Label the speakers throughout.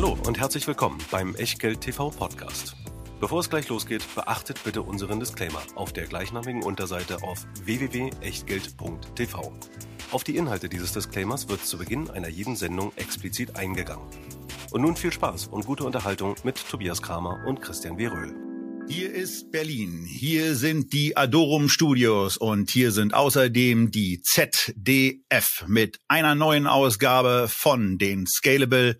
Speaker 1: Hallo und herzlich willkommen beim Echtgeld TV Podcast. Bevor es gleich losgeht, beachtet bitte unseren Disclaimer auf der gleichnamigen Unterseite auf www.echtgeld.tv. Auf die Inhalte dieses Disclaimers wird zu Beginn einer jeden Sendung explizit eingegangen. Und nun viel Spaß und gute Unterhaltung mit Tobias Kramer und Christian W. Röhl.
Speaker 2: Hier ist Berlin. Hier sind die Adorum Studios und hier sind außerdem die ZDF mit einer neuen Ausgabe von den Scalable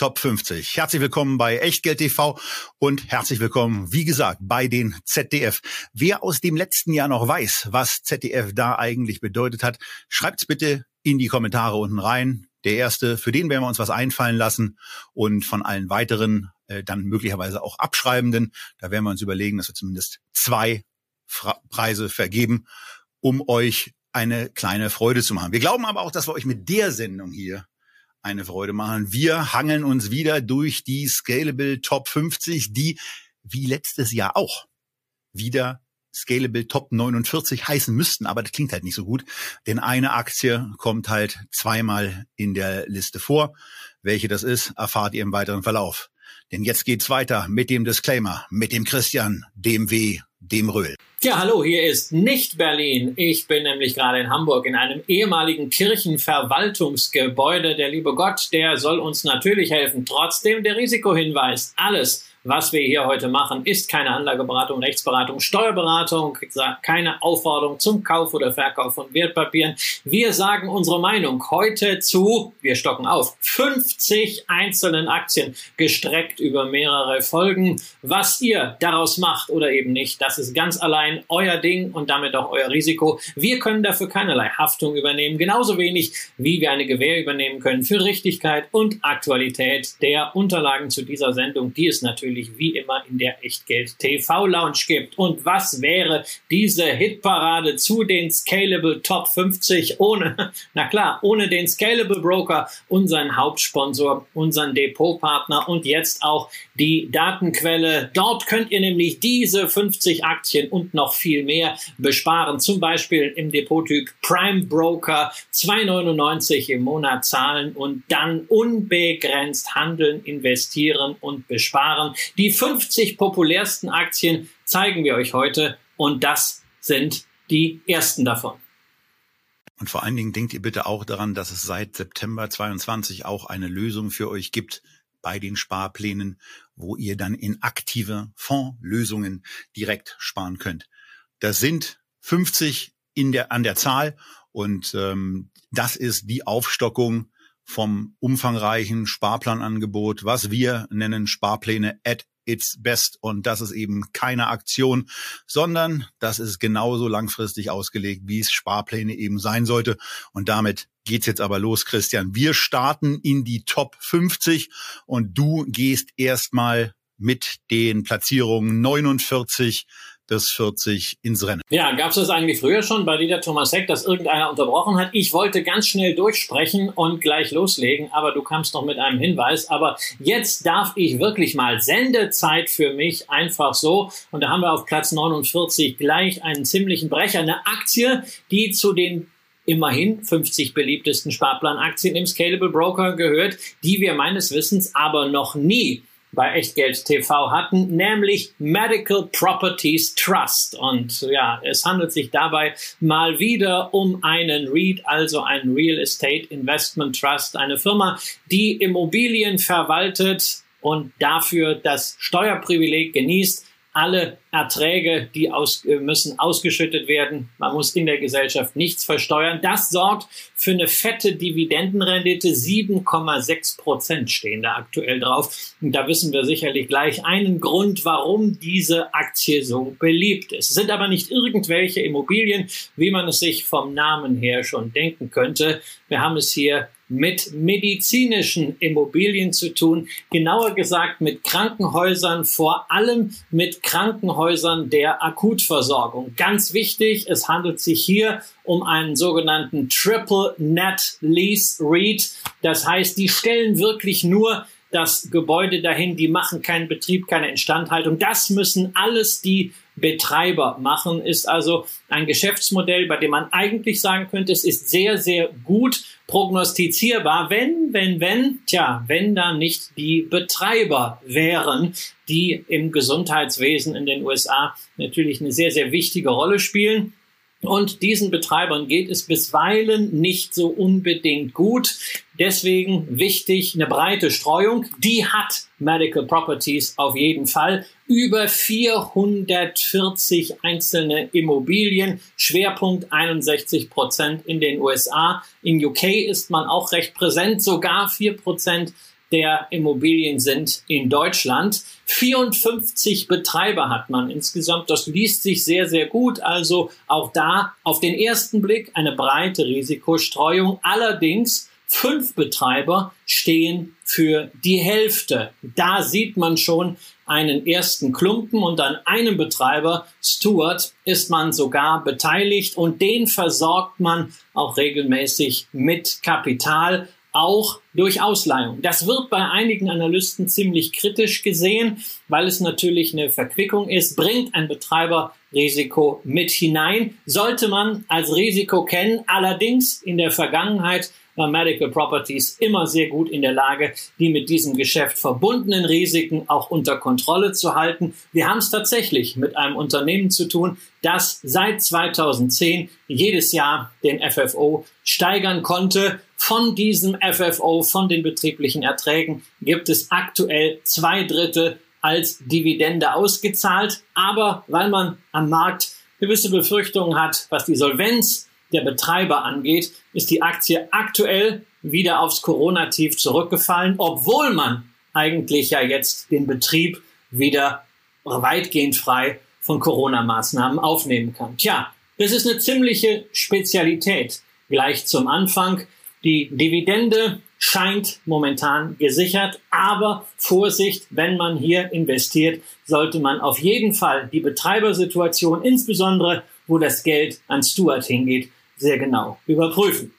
Speaker 2: Top 50. Herzlich willkommen bei Echtgeld TV und herzlich willkommen, wie gesagt, bei den ZDF. Wer aus dem letzten Jahr noch weiß, was ZDF da eigentlich bedeutet hat, schreibt's bitte in die Kommentare unten rein. Der erste, für den werden wir uns was einfallen lassen und von allen weiteren äh, dann möglicherweise auch Abschreibenden, da werden wir uns überlegen, dass wir zumindest zwei Fra Preise vergeben, um euch eine kleine Freude zu machen. Wir glauben aber auch, dass wir euch mit der Sendung hier eine Freude machen. Wir hangeln uns wieder durch die Scalable Top 50, die wie letztes Jahr auch wieder Scalable Top 49 heißen müssten, aber das klingt halt nicht so gut, denn eine Aktie kommt halt zweimal in der Liste vor. Welche das ist, erfahrt ihr im weiteren Verlauf. Denn jetzt geht's weiter mit dem Disclaimer, mit dem Christian, dem W, dem Röhl.
Speaker 3: Ja, hallo, hier ist nicht Berlin. Ich bin nämlich gerade in Hamburg in einem ehemaligen Kirchenverwaltungsgebäude. Der liebe Gott, der soll uns natürlich helfen. Trotzdem der Risikohinweis. Alles was wir hier heute machen, ist keine Anlageberatung, Rechtsberatung, Steuerberatung, keine Aufforderung zum Kauf oder Verkauf von Wertpapieren. Wir sagen unsere Meinung heute zu, wir stocken auf, 50 einzelnen Aktien gestreckt über mehrere Folgen. Was ihr daraus macht oder eben nicht, das ist ganz allein euer Ding und damit auch euer Risiko. Wir können dafür keinerlei Haftung übernehmen, genauso wenig wie wir eine Gewähr übernehmen können für Richtigkeit und Aktualität der Unterlagen zu dieser Sendung, die es natürlich natürlich wie immer in der Echtgeld TV Lounge gibt. Und was wäre diese Hitparade zu den Scalable Top 50 ohne, na klar, ohne den Scalable Broker, unseren Hauptsponsor, unseren Depotpartner und jetzt auch die Datenquelle. Dort könnt ihr nämlich diese 50 Aktien und noch viel mehr besparen. Zum Beispiel im Depottyp Prime Broker 2,99 im Monat zahlen und dann unbegrenzt handeln, investieren und besparen. Die 50 populärsten Aktien zeigen wir euch heute und das sind die ersten davon.
Speaker 2: Und vor allen Dingen denkt ihr bitte auch daran, dass es seit September 22 auch eine Lösung für euch gibt bei den Sparplänen, wo ihr dann in aktive Fondslösungen direkt sparen könnt. Das sind 50 in der, an der Zahl und ähm, das ist die Aufstockung vom umfangreichen Sparplanangebot, was wir nennen Sparpläne at its best. Und das ist eben keine Aktion, sondern das ist genauso langfristig ausgelegt, wie es Sparpläne eben sein sollte. Und damit geht's jetzt aber los, Christian. Wir starten in die Top 50 und du gehst erstmal mit den Platzierungen 49 bis 40 ins Rennen.
Speaker 3: Ja, gab es das eigentlich früher schon bei Dieter Thomas Heck, dass irgendeiner unterbrochen hat? Ich wollte ganz schnell durchsprechen und gleich loslegen, aber du kamst noch mit einem Hinweis. Aber jetzt darf ich wirklich mal Sendezeit für mich einfach so. Und da haben wir auf Platz 49 gleich einen ziemlichen Brecher, eine Aktie, die zu den immerhin 50 beliebtesten Sparplanaktien im Scalable Broker gehört, die wir meines Wissens aber noch nie bei Echtgeld TV hatten, nämlich Medical Properties Trust. Und ja, es handelt sich dabei mal wieder um einen REIT, also ein Real Estate Investment Trust, eine Firma, die Immobilien verwaltet und dafür das Steuerprivileg genießt, alle Erträge, die aus, äh, müssen ausgeschüttet werden. Man muss in der Gesellschaft nichts versteuern. Das sorgt für eine fette Dividendenrendite. 7,6 Prozent stehen da aktuell drauf. Und da wissen wir sicherlich gleich einen Grund, warum diese Aktie so beliebt ist. Es sind aber nicht irgendwelche Immobilien, wie man es sich vom Namen her schon denken könnte. Wir haben es hier mit medizinischen Immobilien zu tun, genauer gesagt mit Krankenhäusern, vor allem mit Krankenhäusern der Akutversorgung. Ganz wichtig, es handelt sich hier um einen sogenannten Triple Net Lease REIT. Das heißt, die stellen wirklich nur das Gebäude dahin, die machen keinen Betrieb, keine Instandhaltung. Das müssen alles die Betreiber machen, ist also ein Geschäftsmodell, bei dem man eigentlich sagen könnte, es ist sehr, sehr gut prognostizierbar, wenn, wenn, wenn, tja, wenn da nicht die Betreiber wären, die im Gesundheitswesen in den USA natürlich eine sehr, sehr wichtige Rolle spielen. Und diesen Betreibern geht es bisweilen nicht so unbedingt gut. Deswegen wichtig eine breite Streuung. Die hat Medical Properties auf jeden Fall. Über 440 einzelne Immobilien, Schwerpunkt 61 Prozent in den USA. In UK ist man auch recht präsent, sogar 4 Prozent der Immobilien sind in Deutschland. 54 Betreiber hat man insgesamt. Das liest sich sehr, sehr gut. Also auch da auf den ersten Blick eine breite Risikostreuung. Allerdings fünf Betreiber stehen für die Hälfte. Da sieht man schon einen ersten Klumpen und an einem Betreiber, Stuart, ist man sogar beteiligt und den versorgt man auch regelmäßig mit Kapital auch durch Ausleihung. Das wird bei einigen Analysten ziemlich kritisch gesehen, weil es natürlich eine Verquickung ist, bringt ein Betreiber Risiko mit hinein, sollte man als Risiko kennen. Allerdings in der Vergangenheit Medical Properties immer sehr gut in der Lage, die mit diesem Geschäft verbundenen Risiken auch unter Kontrolle zu halten. Wir haben es tatsächlich mit einem Unternehmen zu tun, das seit 2010 jedes Jahr den FFO steigern konnte. Von diesem FFO, von den betrieblichen Erträgen, gibt es aktuell zwei Drittel als Dividende ausgezahlt. Aber weil man am Markt gewisse Befürchtungen hat, was die Solvenz der Betreiber angeht, ist die Aktie aktuell wieder aufs Corona-Tief zurückgefallen, obwohl man eigentlich ja jetzt den Betrieb wieder weitgehend frei von Corona-Maßnahmen aufnehmen kann. Tja, das ist eine ziemliche Spezialität. Gleich zum Anfang. Die Dividende scheint momentan gesichert, aber Vorsicht, wenn man hier investiert, sollte man auf jeden Fall die Betreibersituation, insbesondere wo das Geld an Stuart hingeht, sehr genau überprüfen.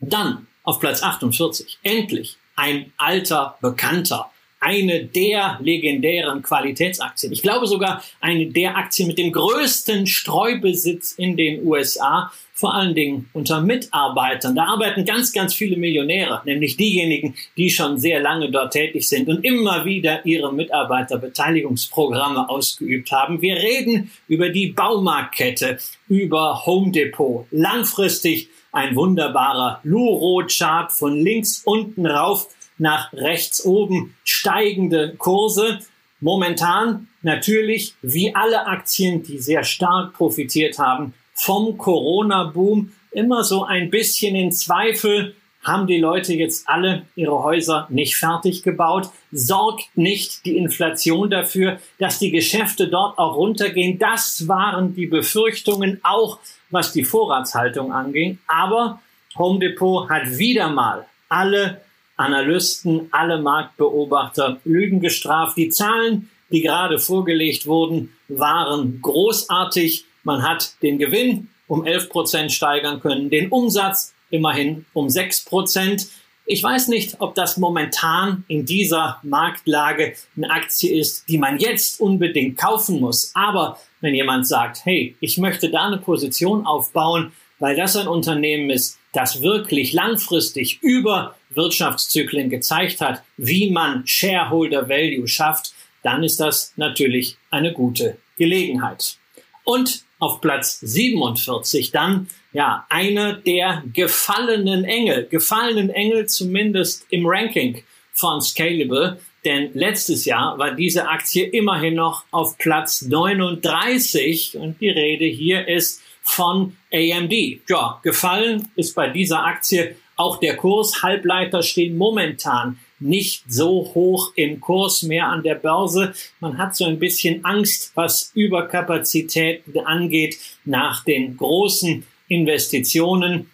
Speaker 3: Dann auf Platz 48, endlich ein alter Bekannter, eine der legendären Qualitätsaktien. Ich glaube sogar eine der Aktien mit dem größten Streubesitz in den USA, vor allen Dingen unter Mitarbeitern. Da arbeiten ganz, ganz viele Millionäre, nämlich diejenigen, die schon sehr lange dort tätig sind und immer wieder ihre Mitarbeiterbeteiligungsprogramme ausgeübt haben. Wir reden über die Baumarktkette, über Home Depot. Langfristig ein wunderbarer Luro-Chart von links unten rauf nach rechts oben steigende Kurse. Momentan natürlich wie alle Aktien, die sehr stark profitiert haben vom Corona-Boom, immer so ein bisschen in Zweifel. Haben die Leute jetzt alle ihre Häuser nicht fertig gebaut? Sorgt nicht die Inflation dafür, dass die Geschäfte dort auch runtergehen? Das waren die Befürchtungen, auch was die Vorratshaltung anging. Aber Home Depot hat wieder mal alle Analysten, alle Marktbeobachter Lügen gestraft. Die Zahlen, die gerade vorgelegt wurden, waren großartig. Man hat den Gewinn um 11 Prozent steigern können, den Umsatz immerhin um 6 Prozent. Ich weiß nicht, ob das momentan in dieser Marktlage eine Aktie ist, die man jetzt unbedingt kaufen muss. Aber wenn jemand sagt, hey, ich möchte da eine Position aufbauen, weil das ein Unternehmen ist, das wirklich langfristig über Wirtschaftszyklen gezeigt hat, wie man Shareholder Value schafft, dann ist das natürlich eine gute Gelegenheit. Und auf Platz 47 dann, ja, eine der gefallenen Engel, gefallenen Engel zumindest im Ranking von Scalable, denn letztes Jahr war diese Aktie immerhin noch auf Platz 39 und die Rede hier ist von AMD. Ja, gefallen ist bei dieser Aktie auch der Kurs. Halbleiter stehen momentan nicht so hoch im Kurs mehr an der Börse. Man hat so ein bisschen Angst, was Überkapazität angeht nach den großen Investitionen.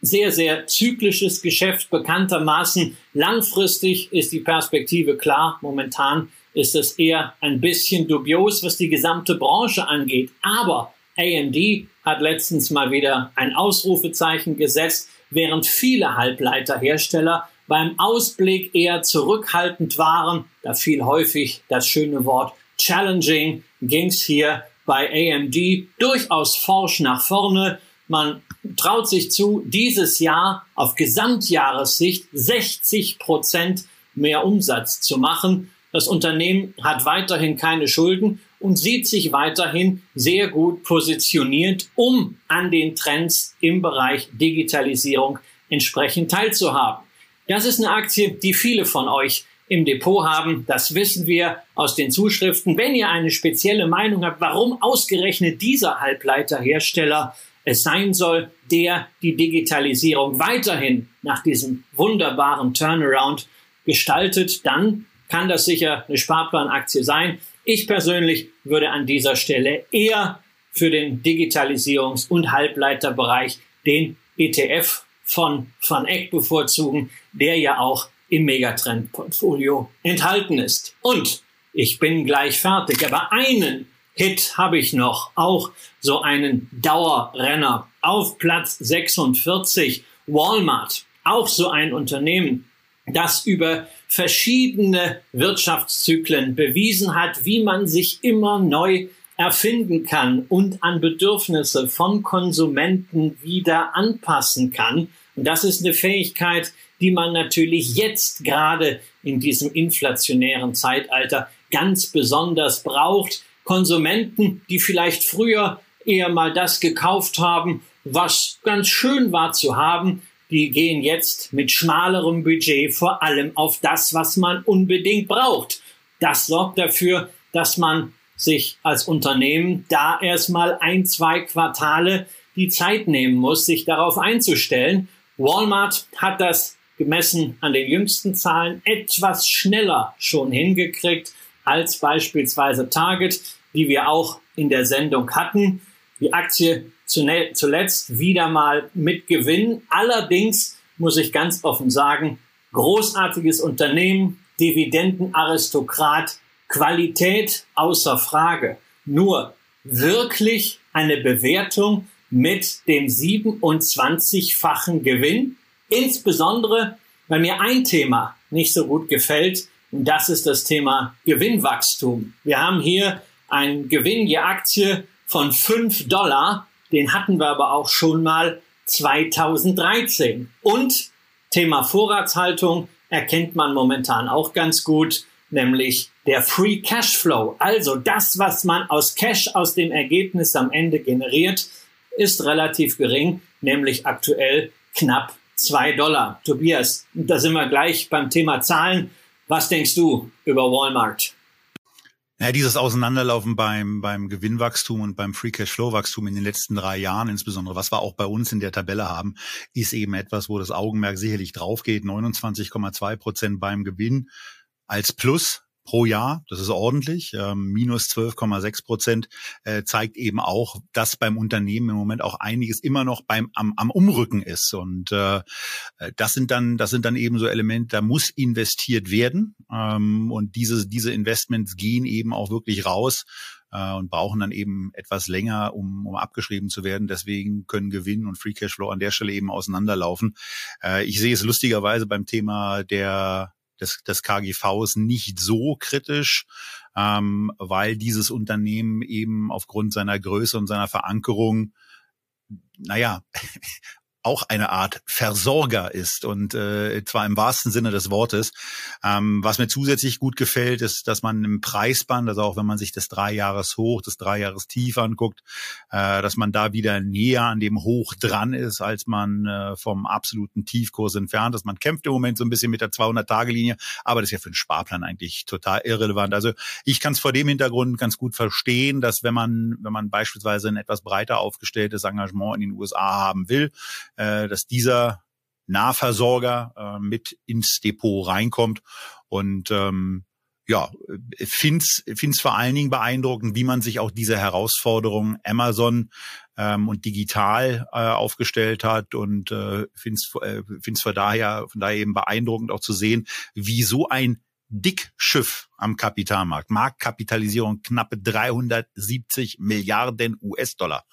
Speaker 3: Sehr, sehr zyklisches Geschäft bekanntermaßen. Langfristig ist die Perspektive klar. Momentan ist es eher ein bisschen dubios, was die gesamte Branche angeht. Aber AMD hat letztens mal wieder ein Ausrufezeichen gesetzt, während viele Halbleiterhersteller beim Ausblick eher zurückhaltend waren. Da fiel häufig das schöne Wort challenging, ging es hier bei AMD durchaus forsch nach vorne. Man traut sich zu, dieses Jahr auf Gesamtjahressicht 60 Prozent mehr Umsatz zu machen. Das Unternehmen hat weiterhin keine Schulden und sieht sich weiterhin sehr gut positioniert, um an den Trends im Bereich Digitalisierung entsprechend teilzuhaben. Das ist eine Aktie, die viele von euch im Depot haben. Das wissen wir aus den Zuschriften. Wenn ihr eine spezielle Meinung habt, warum ausgerechnet dieser Halbleiterhersteller es sein soll, der die Digitalisierung weiterhin nach diesem wunderbaren Turnaround gestaltet, dann kann das sicher eine Sparplanaktie sein. Ich persönlich würde an dieser Stelle eher für den Digitalisierungs- und Halbleiterbereich den ETF von Van Eck bevorzugen, der ja auch im Megatrend-Portfolio enthalten ist. Und ich bin gleich fertig, aber einen Hit habe ich noch, auch so einen Dauerrenner auf Platz 46, Walmart, auch so ein Unternehmen, das über verschiedene Wirtschaftszyklen bewiesen hat, wie man sich immer neu erfinden kann und an Bedürfnisse von Konsumenten wieder anpassen kann. Und das ist eine Fähigkeit, die man natürlich jetzt gerade in diesem inflationären Zeitalter ganz besonders braucht. Konsumenten, die vielleicht früher eher mal das gekauft haben, was ganz schön war zu haben, die gehen jetzt mit schmalerem Budget vor allem auf das, was man unbedingt braucht. Das sorgt dafür, dass man sich als Unternehmen da erstmal ein, zwei Quartale die Zeit nehmen muss, sich darauf einzustellen. Walmart hat das gemessen an den jüngsten Zahlen etwas schneller schon hingekriegt als beispielsweise Target, die wir auch in der Sendung hatten. Die Aktie zuletzt wieder mal mit Gewinn. Allerdings muss ich ganz offen sagen, großartiges Unternehmen, Dividendenaristokrat, Qualität außer Frage. Nur wirklich eine Bewertung mit dem 27-fachen Gewinn. Insbesondere, weil mir ein Thema nicht so gut gefällt, und das ist das Thema Gewinnwachstum. Wir haben hier einen Gewinn je Aktie von 5 Dollar den hatten wir aber auch schon mal 2013. Und Thema Vorratshaltung erkennt man momentan auch ganz gut, nämlich der Free Cashflow. Also das, was man aus Cash aus dem Ergebnis am Ende generiert, ist relativ gering, nämlich aktuell knapp zwei Dollar. Tobias, da sind wir gleich beim Thema Zahlen. Was denkst du über Walmart?
Speaker 2: Ja, dieses Auseinanderlaufen beim, beim Gewinnwachstum und beim Free Cash Flow Wachstum in den letzten drei Jahren, insbesondere, was wir auch bei uns in der Tabelle haben, ist eben etwas, wo das Augenmerk sicherlich drauf geht. 29,2 Prozent beim Gewinn als Plus pro Jahr. Das ist ordentlich. Ähm, minus 12,6 Prozent äh, zeigt eben auch, dass beim Unternehmen im Moment auch einiges immer noch beim am, am Umrücken ist. Und äh, das sind dann das sind dann eben so Elemente, da muss investiert werden. Ähm, und diese diese Investments gehen eben auch wirklich raus äh, und brauchen dann eben etwas länger, um, um abgeschrieben zu werden. Deswegen können Gewinn und Free Cashflow an der Stelle eben auseinanderlaufen. Äh, ich sehe es lustigerweise beim Thema der des, des KGVs nicht so kritisch, ähm, weil dieses Unternehmen eben aufgrund seiner Größe und seiner Verankerung naja, auch eine Art Versorger ist und äh, zwar im wahrsten Sinne des Wortes. Ähm, was mir zusätzlich gut gefällt, ist, dass man im Preisband, also auch wenn man sich das drei Jahres hoch, das drei Jahres tief anguckt, äh, dass man da wieder näher an dem Hoch dran ist, als man äh, vom absoluten Tiefkurs entfernt ist. Man kämpft im Moment so ein bisschen mit der 200-Tage-Linie, aber das ist ja für einen Sparplan eigentlich total irrelevant. Also ich kann es vor dem Hintergrund ganz gut verstehen, dass wenn man, wenn man beispielsweise ein etwas breiter aufgestelltes Engagement in den USA haben will, äh, dass dieser Nahversorger äh, mit ins Depot reinkommt. Und ähm, ja, find's find's vor allen Dingen beeindruckend, wie man sich auch diese Herausforderung Amazon ähm, und digital äh, aufgestellt hat. Und äh, find's äh, find's von daher von daher eben beeindruckend auch zu sehen, wie so ein Dickschiff am Kapitalmarkt, Marktkapitalisierung knappe 370 Milliarden US-Dollar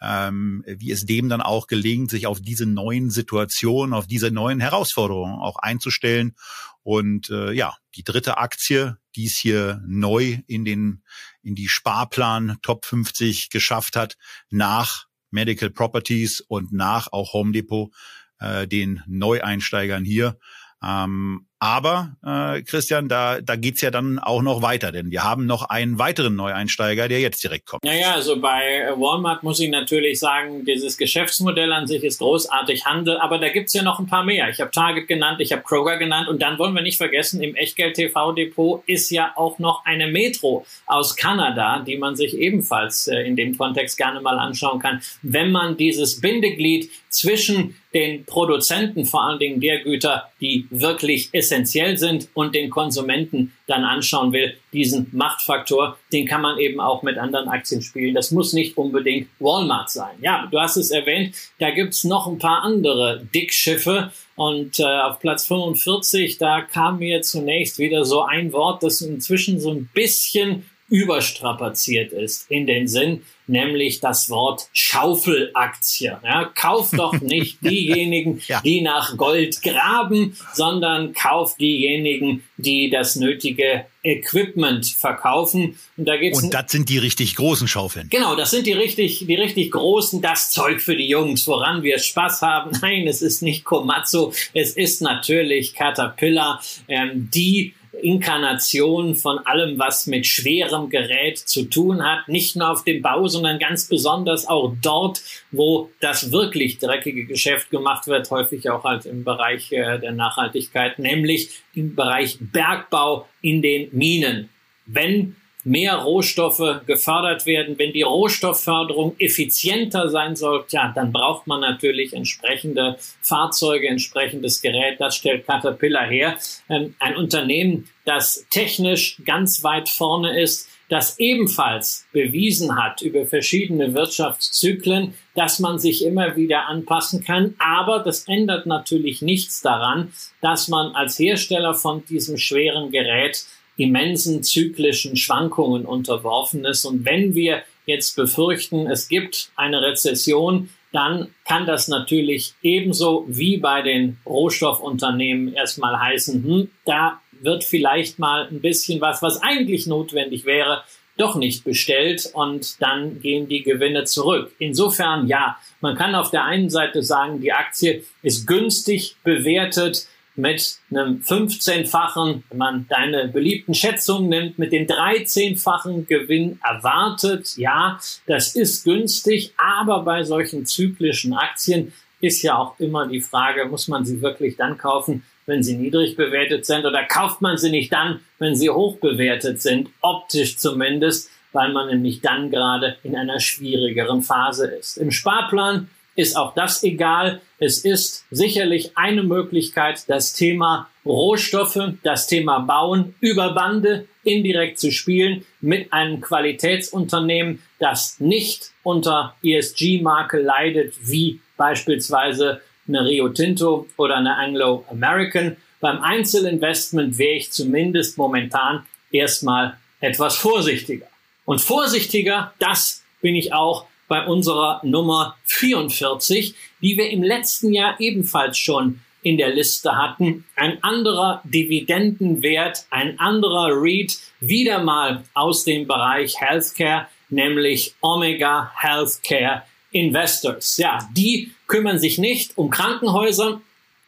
Speaker 2: ähm, wie es dem dann auch gelingt, sich auf diese neuen Situationen, auf diese neuen Herausforderungen auch einzustellen. Und äh, ja, die dritte Aktie, die es hier neu in den in die Sparplan Top 50 geschafft hat, nach Medical Properties und nach auch Home Depot, äh, den Neueinsteigern hier. Ähm, aber äh, Christian, da, da geht's ja dann auch noch weiter, denn wir haben noch einen weiteren Neueinsteiger, der jetzt direkt kommt.
Speaker 3: Naja, also bei Walmart muss ich natürlich sagen, dieses Geschäftsmodell an sich ist großartig Handel, aber da gibt's ja noch ein paar mehr. Ich habe Target genannt, ich habe Kroger genannt und dann wollen wir nicht vergessen, im Echtgeld-TV-Depot ist ja auch noch eine Metro aus Kanada, die man sich ebenfalls äh, in dem Kontext gerne mal anschauen kann, wenn man dieses Bindeglied zwischen den Produzenten, vor allen Dingen der Güter, die wirklich essentiell sind und den Konsumenten dann anschauen will, diesen Machtfaktor, den kann man eben auch mit anderen Aktien spielen. Das muss nicht unbedingt Walmart sein. Ja, du hast es erwähnt, da gibt's noch ein paar andere Dickschiffe. Und äh, auf Platz 45, da kam mir zunächst wieder so ein Wort, das inzwischen so ein bisschen überstrapaziert ist in den Sinn, nämlich das Wort Schaufelaktie. Ja, kauft doch nicht diejenigen, ja. die nach Gold graben, sondern kauft diejenigen, die das nötige Equipment verkaufen.
Speaker 2: Und da geht's Und das sind die richtig großen Schaufeln.
Speaker 3: Genau, das sind die richtig, die richtig großen, das Zeug für die Jungs, woran wir Spaß haben. Nein, es ist nicht Komatsu, es ist natürlich Caterpillar, ähm, die Inkarnation von allem, was mit schwerem Gerät zu tun hat. Nicht nur auf dem Bau, sondern ganz besonders auch dort, wo das wirklich dreckige Geschäft gemacht wird, häufig auch halt im Bereich äh, der Nachhaltigkeit, nämlich im Bereich Bergbau in den Minen. Wenn mehr Rohstoffe gefördert werden. Wenn die Rohstoffförderung effizienter sein soll, ja, dann braucht man natürlich entsprechende Fahrzeuge, entsprechendes Gerät. Das stellt Caterpillar her. Ähm, ein Unternehmen, das technisch ganz weit vorne ist, das ebenfalls bewiesen hat über verschiedene Wirtschaftszyklen, dass man sich immer wieder anpassen kann. Aber das ändert natürlich nichts daran, dass man als Hersteller von diesem schweren Gerät immensen zyklischen Schwankungen unterworfen ist. Und wenn wir jetzt befürchten, es gibt eine Rezession, dann kann das natürlich ebenso wie bei den Rohstoffunternehmen erstmal heißen, hm, da wird vielleicht mal ein bisschen was, was eigentlich notwendig wäre, doch nicht bestellt und dann gehen die Gewinne zurück. Insofern ja, man kann auf der einen Seite sagen, die Aktie ist günstig bewertet, mit einem 15-fachen, wenn man deine beliebten Schätzungen nimmt, mit dem 13-fachen Gewinn erwartet. Ja, das ist günstig, aber bei solchen zyklischen Aktien ist ja auch immer die Frage, muss man sie wirklich dann kaufen, wenn sie niedrig bewertet sind oder kauft man sie nicht dann, wenn sie hoch bewertet sind, optisch zumindest, weil man nämlich dann gerade in einer schwierigeren Phase ist. Im Sparplan ist auch das egal. Es ist sicherlich eine Möglichkeit, das Thema Rohstoffe, das Thema Bauen über Bande indirekt zu spielen mit einem Qualitätsunternehmen, das nicht unter ESG-Marke leidet, wie beispielsweise eine Rio Tinto oder eine Anglo American. Beim Einzelinvestment wäre ich zumindest momentan erstmal etwas vorsichtiger. Und vorsichtiger, das bin ich auch bei unserer Nummer 44, die wir im letzten Jahr ebenfalls schon in der Liste hatten. Ein anderer Dividendenwert, ein anderer REIT, wieder mal aus dem Bereich Healthcare, nämlich Omega Healthcare Investors. Ja, die kümmern sich nicht um Krankenhäuser,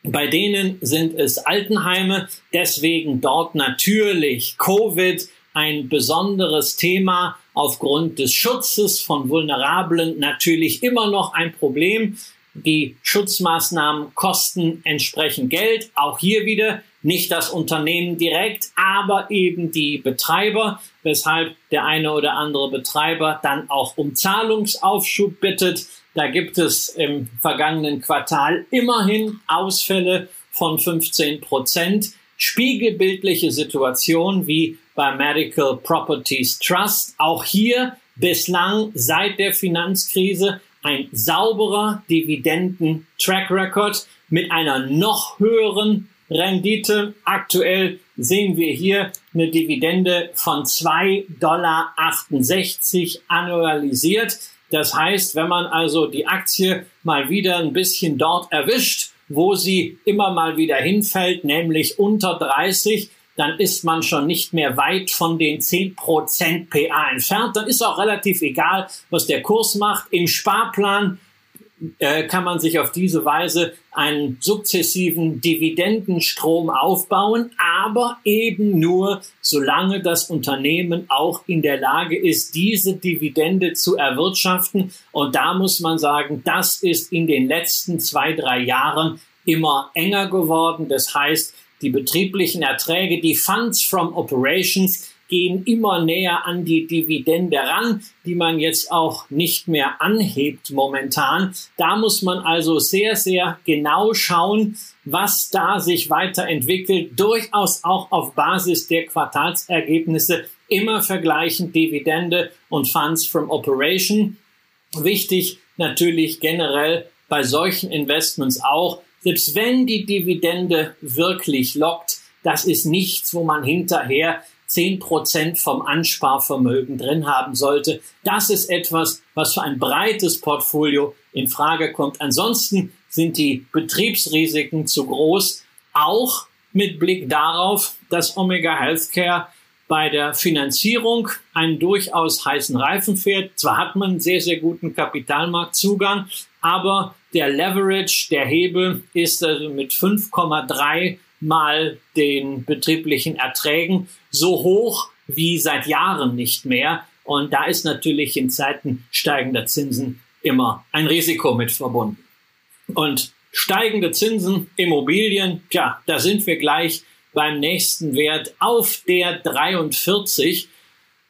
Speaker 3: bei denen sind es Altenheime, deswegen dort natürlich Covid ein besonderes Thema aufgrund des Schutzes von Vulnerablen natürlich immer noch ein Problem. Die Schutzmaßnahmen kosten entsprechend Geld. Auch hier wieder nicht das Unternehmen direkt, aber eben die Betreiber, weshalb der eine oder andere Betreiber dann auch um Zahlungsaufschub bittet. Da gibt es im vergangenen Quartal immerhin Ausfälle von 15 Prozent. Spiegelbildliche Situation wie bei Medical Properties Trust. Auch hier bislang seit der Finanzkrise ein sauberer Dividenden-Track Record mit einer noch höheren Rendite. Aktuell sehen wir hier eine Dividende von 2,68 Dollar annualisiert. Das heißt, wenn man also die Aktie mal wieder ein bisschen dort erwischt, wo sie immer mal wieder hinfällt, nämlich unter 30, dann ist man schon nicht mehr weit von den 10% PA entfernt. Dann ist auch relativ egal, was der Kurs macht. Im Sparplan äh, kann man sich auf diese Weise einen sukzessiven Dividendenstrom aufbauen, aber eben nur, solange das Unternehmen auch in der Lage ist, diese Dividende zu erwirtschaften. Und da muss man sagen, das ist in den letzten zwei, drei Jahren immer enger geworden. Das heißt, die betrieblichen Erträge, die Funds from Operations, gehen immer näher an die Dividende ran, die man jetzt auch nicht mehr anhebt momentan. Da muss man also sehr, sehr genau schauen, was da sich weiterentwickelt, durchaus auch auf Basis der Quartalsergebnisse immer vergleichen Dividende und Funds from Operation. Wichtig natürlich generell bei solchen Investments auch, selbst wenn die Dividende wirklich lockt, das ist nichts, wo man hinterher 10% vom Ansparvermögen drin haben sollte. Das ist etwas, was für ein breites Portfolio in Frage kommt. Ansonsten sind die Betriebsrisiken zu groß, auch mit Blick darauf, dass Omega Healthcare bei der Finanzierung einen durchaus heißen Reifen fährt. Zwar hat man einen sehr, sehr guten Kapitalmarktzugang, aber der Leverage, der Hebel ist also mit 5,3 mal den betrieblichen Erträgen so hoch wie seit Jahren nicht mehr. Und da ist natürlich in Zeiten steigender Zinsen immer ein Risiko mit verbunden. Und steigende Zinsen, Immobilien, tja, da sind wir gleich beim nächsten Wert auf der 43.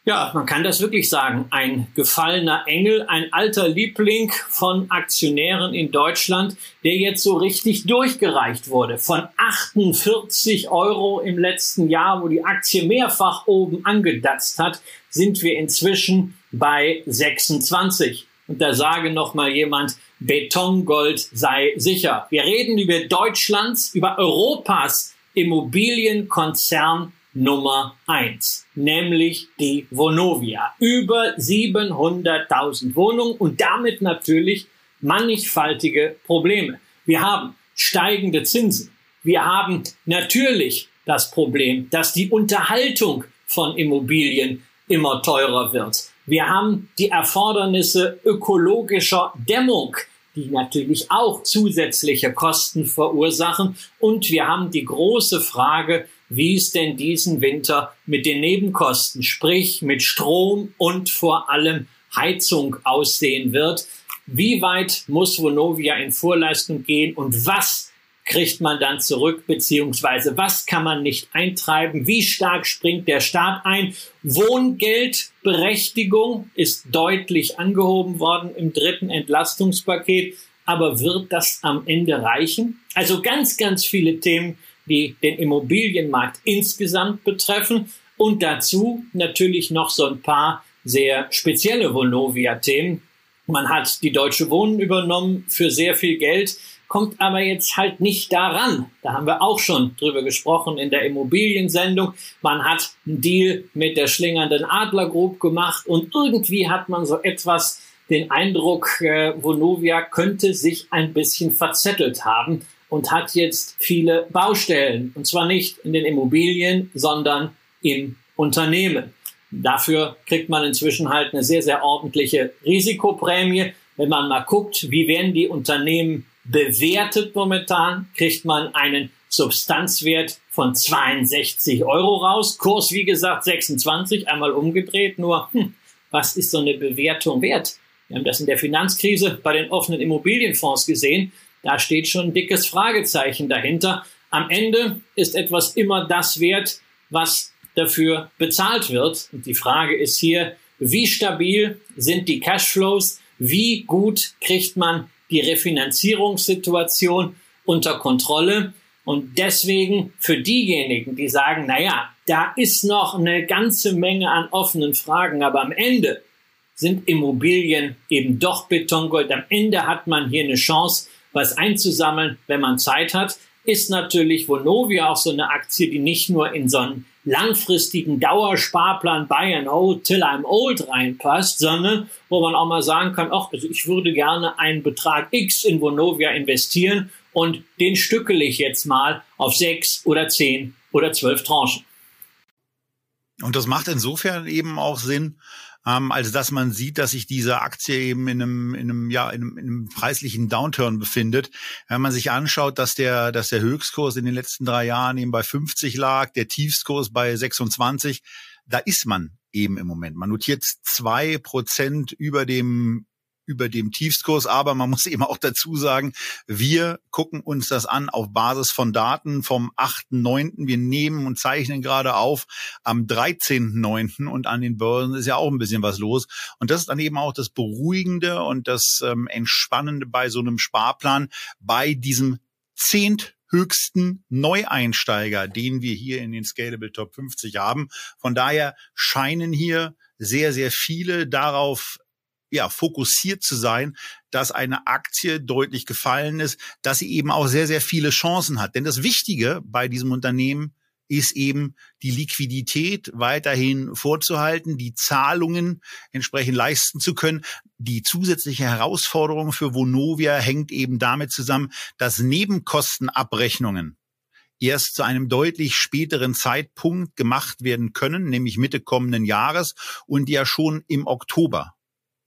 Speaker 3: Ja, man kann das wirklich sagen. Ein gefallener Engel, ein alter Liebling von Aktionären in Deutschland, der jetzt so richtig durchgereicht wurde. Von 48 Euro im letzten Jahr, wo die Aktie mehrfach oben angedatzt hat, sind wir inzwischen bei 26. Und da sage noch mal jemand, Betongold sei sicher. Wir reden über Deutschlands, über Europas Immobilienkonzern Nummer eins, nämlich die Vonovia. Über 700.000 Wohnungen und damit natürlich mannigfaltige Probleme. Wir haben steigende Zinsen. Wir haben natürlich das Problem, dass die Unterhaltung von Immobilien immer teurer wird. Wir haben die Erfordernisse ökologischer Dämmung, die natürlich auch zusätzliche Kosten verursachen. Und wir haben die große Frage, wie es denn diesen Winter mit den Nebenkosten, sprich mit Strom und vor allem Heizung aussehen wird. Wie weit muss Vonovia in Vorleistung gehen und was kriegt man dann zurück, beziehungsweise was kann man nicht eintreiben? Wie stark springt der Staat ein? Wohngeldberechtigung ist deutlich angehoben worden im dritten Entlastungspaket. Aber wird das am Ende reichen? Also ganz, ganz viele Themen, die den Immobilienmarkt insgesamt betreffen und dazu natürlich noch so ein paar sehr spezielle Vonovia-Themen. Man hat die Deutsche Wohnen übernommen für sehr viel Geld, kommt aber jetzt halt nicht daran. Da haben wir auch schon drüber gesprochen in der Immobiliensendung. Man hat einen Deal mit der schlingernden Adler Group gemacht und irgendwie hat man so etwas den Eindruck, äh, Vonovia könnte sich ein bisschen verzettelt haben und hat jetzt viele Baustellen. Und zwar nicht in den Immobilien, sondern im Unternehmen. Dafür kriegt man inzwischen halt eine sehr, sehr ordentliche Risikoprämie. Wenn man mal guckt, wie werden die Unternehmen bewertet momentan, kriegt man einen Substanzwert von 62 Euro raus. Kurs, wie gesagt, 26, einmal umgedreht. Nur, hm, was ist so eine Bewertung wert? Wir haben das in der Finanzkrise bei den offenen Immobilienfonds gesehen. Da steht schon ein dickes Fragezeichen dahinter. Am Ende ist etwas immer das wert, was dafür bezahlt wird. Und die Frage ist hier, wie stabil sind die Cashflows? Wie gut kriegt man die Refinanzierungssituation unter Kontrolle? Und deswegen für diejenigen, die sagen, na ja, da ist noch eine ganze Menge an offenen Fragen, aber am Ende sind Immobilien eben doch Betongold. Am Ende hat man hier eine Chance, was einzusammeln, wenn man Zeit hat, ist natürlich Vonovia auch so eine Aktie, die nicht nur in so einen langfristigen Dauersparplan Buy and Hold till I'm old reinpasst, sondern wo man auch mal sagen kann, ach, also ich würde gerne einen Betrag X in Vonovia investieren und den stückele ich jetzt mal auf sechs oder zehn oder zwölf Tranchen.
Speaker 2: Und das macht insofern eben auch Sinn, ähm, als dass man sieht, dass sich diese Aktie eben in einem, in einem, ja, in einem, in einem preislichen Downturn befindet. Wenn man sich anschaut, dass der, dass der Höchstkurs in den letzten drei Jahren eben bei 50 lag, der Tiefskurs bei 26, da ist man eben im Moment. Man notiert zwei Prozent über dem über dem Tiefskurs. Aber man muss eben auch dazu sagen, wir gucken uns das an auf Basis von Daten vom 8.9. Wir nehmen und zeichnen gerade auf am 13.9. und an den Börsen ist ja auch ein bisschen was los. Und das ist dann eben auch das Beruhigende und das ähm, Entspannende bei so einem Sparplan, bei diesem zehnt höchsten Neueinsteiger, den wir hier in den Scalable Top 50 haben. Von daher scheinen hier sehr, sehr viele darauf ja, fokussiert zu sein, dass eine Aktie deutlich gefallen ist, dass sie eben auch sehr, sehr viele Chancen hat. Denn das Wichtige bei diesem Unternehmen ist eben die Liquidität weiterhin vorzuhalten, die Zahlungen entsprechend leisten zu können. Die zusätzliche Herausforderung für Vonovia hängt eben damit zusammen, dass Nebenkostenabrechnungen erst zu einem deutlich späteren Zeitpunkt gemacht werden können, nämlich Mitte kommenden Jahres und ja schon im Oktober.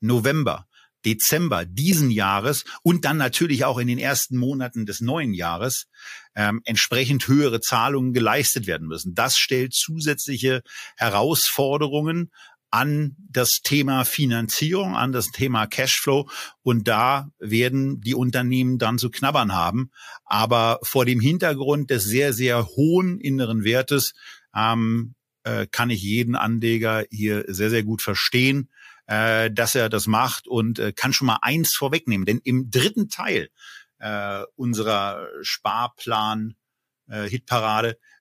Speaker 2: November, Dezember diesen Jahres und dann natürlich auch in den ersten Monaten des neuen Jahres ähm, entsprechend höhere Zahlungen geleistet werden müssen. Das stellt zusätzliche Herausforderungen an das Thema Finanzierung, an das Thema Cashflow. Und da werden die Unternehmen dann zu knabbern haben. Aber vor dem Hintergrund des sehr, sehr hohen inneren Wertes ähm, äh, kann ich jeden Anleger hier sehr, sehr gut verstehen äh, dass er das macht und äh, kann schon mal eins vorwegnehmen. Denn im dritten Teil äh, unserer Sparplan äh,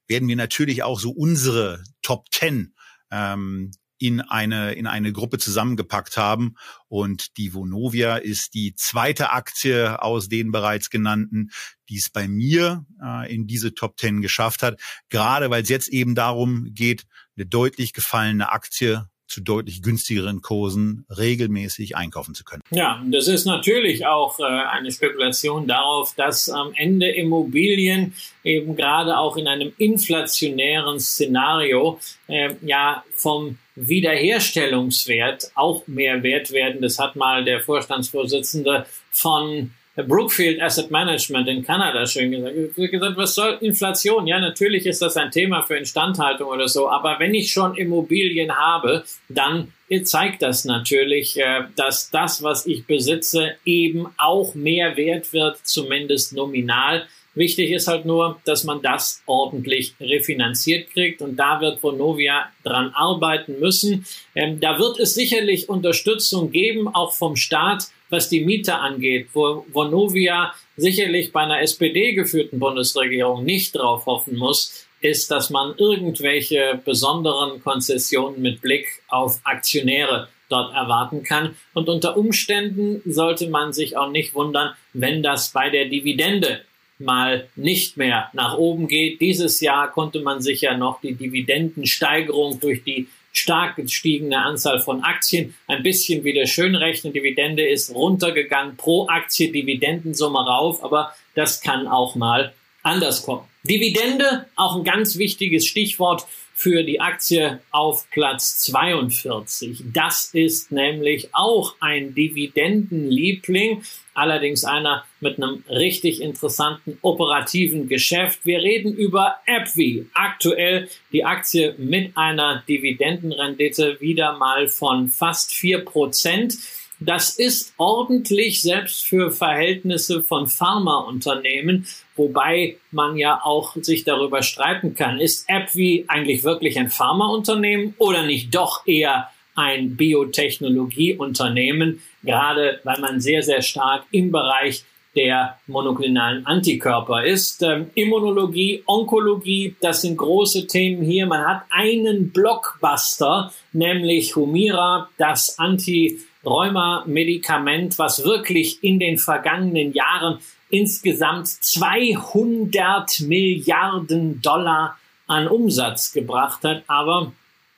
Speaker 2: werden wir natürlich auch so unsere Top Ten ähm, in eine, in eine Gruppe zusammengepackt haben. Und die Vonovia ist die zweite Aktie aus den bereits genannten, die es bei mir äh, in diese Top Ten geschafft hat. Gerade weil es jetzt eben darum geht, eine deutlich gefallene Aktie zu deutlich günstigeren Kursen regelmäßig einkaufen zu können.
Speaker 3: Ja, das ist natürlich auch äh, eine Spekulation darauf, dass am Ende Immobilien eben gerade auch in einem inflationären Szenario äh, ja vom Wiederherstellungswert auch mehr wert werden. Das hat mal der Vorstandsvorsitzende von Brookfield Asset Management in Kanada schön gesagt. Gesagt, was soll Inflation? Ja, natürlich ist das ein Thema für Instandhaltung oder so, aber wenn ich schon Immobilien habe, dann zeigt das natürlich, äh, dass das, was ich besitze, eben auch mehr wert wird, zumindest nominal. Wichtig ist halt nur, dass man das ordentlich refinanziert kriegt und da wird Vonovia dran arbeiten müssen. Ähm, da wird es sicherlich Unterstützung geben, auch vom Staat was die Miete angeht, wo Vonovia sicherlich bei einer SPD geführten Bundesregierung nicht drauf hoffen muss, ist, dass man irgendwelche besonderen Konzessionen mit Blick auf Aktionäre dort erwarten kann. Und unter Umständen sollte man sich auch nicht wundern, wenn das bei der Dividende mal nicht mehr nach oben geht. Dieses Jahr konnte man sich ja noch die Dividendensteigerung durch die stark gestiegene Anzahl von Aktien, ein bisschen wieder schön rechnen. Dividende ist runtergegangen, pro Aktie Dividendensumme rauf, aber das kann auch mal anders kommen. Dividende, auch ein ganz wichtiges Stichwort für die Aktie auf Platz 42. Das ist nämlich auch ein Dividendenliebling, allerdings einer mit einem richtig interessanten operativen Geschäft. Wir reden über AppWi. Aktuell die Aktie mit einer Dividendenrendite wieder mal von fast vier Prozent. Das ist ordentlich, selbst für Verhältnisse von Pharmaunternehmen, wobei man ja auch sich darüber streiten kann, ist AbbVie eigentlich wirklich ein Pharmaunternehmen oder nicht doch eher ein Biotechnologieunternehmen, gerade weil man sehr, sehr stark im Bereich der monoklonalen Antikörper ist. Ähm, Immunologie, Onkologie, das sind große Themen hier. Man hat einen Blockbuster, nämlich Humira, das Anti Rheuma-Medikament, was wirklich in den vergangenen Jahren insgesamt 200 Milliarden Dollar an Umsatz gebracht hat. Aber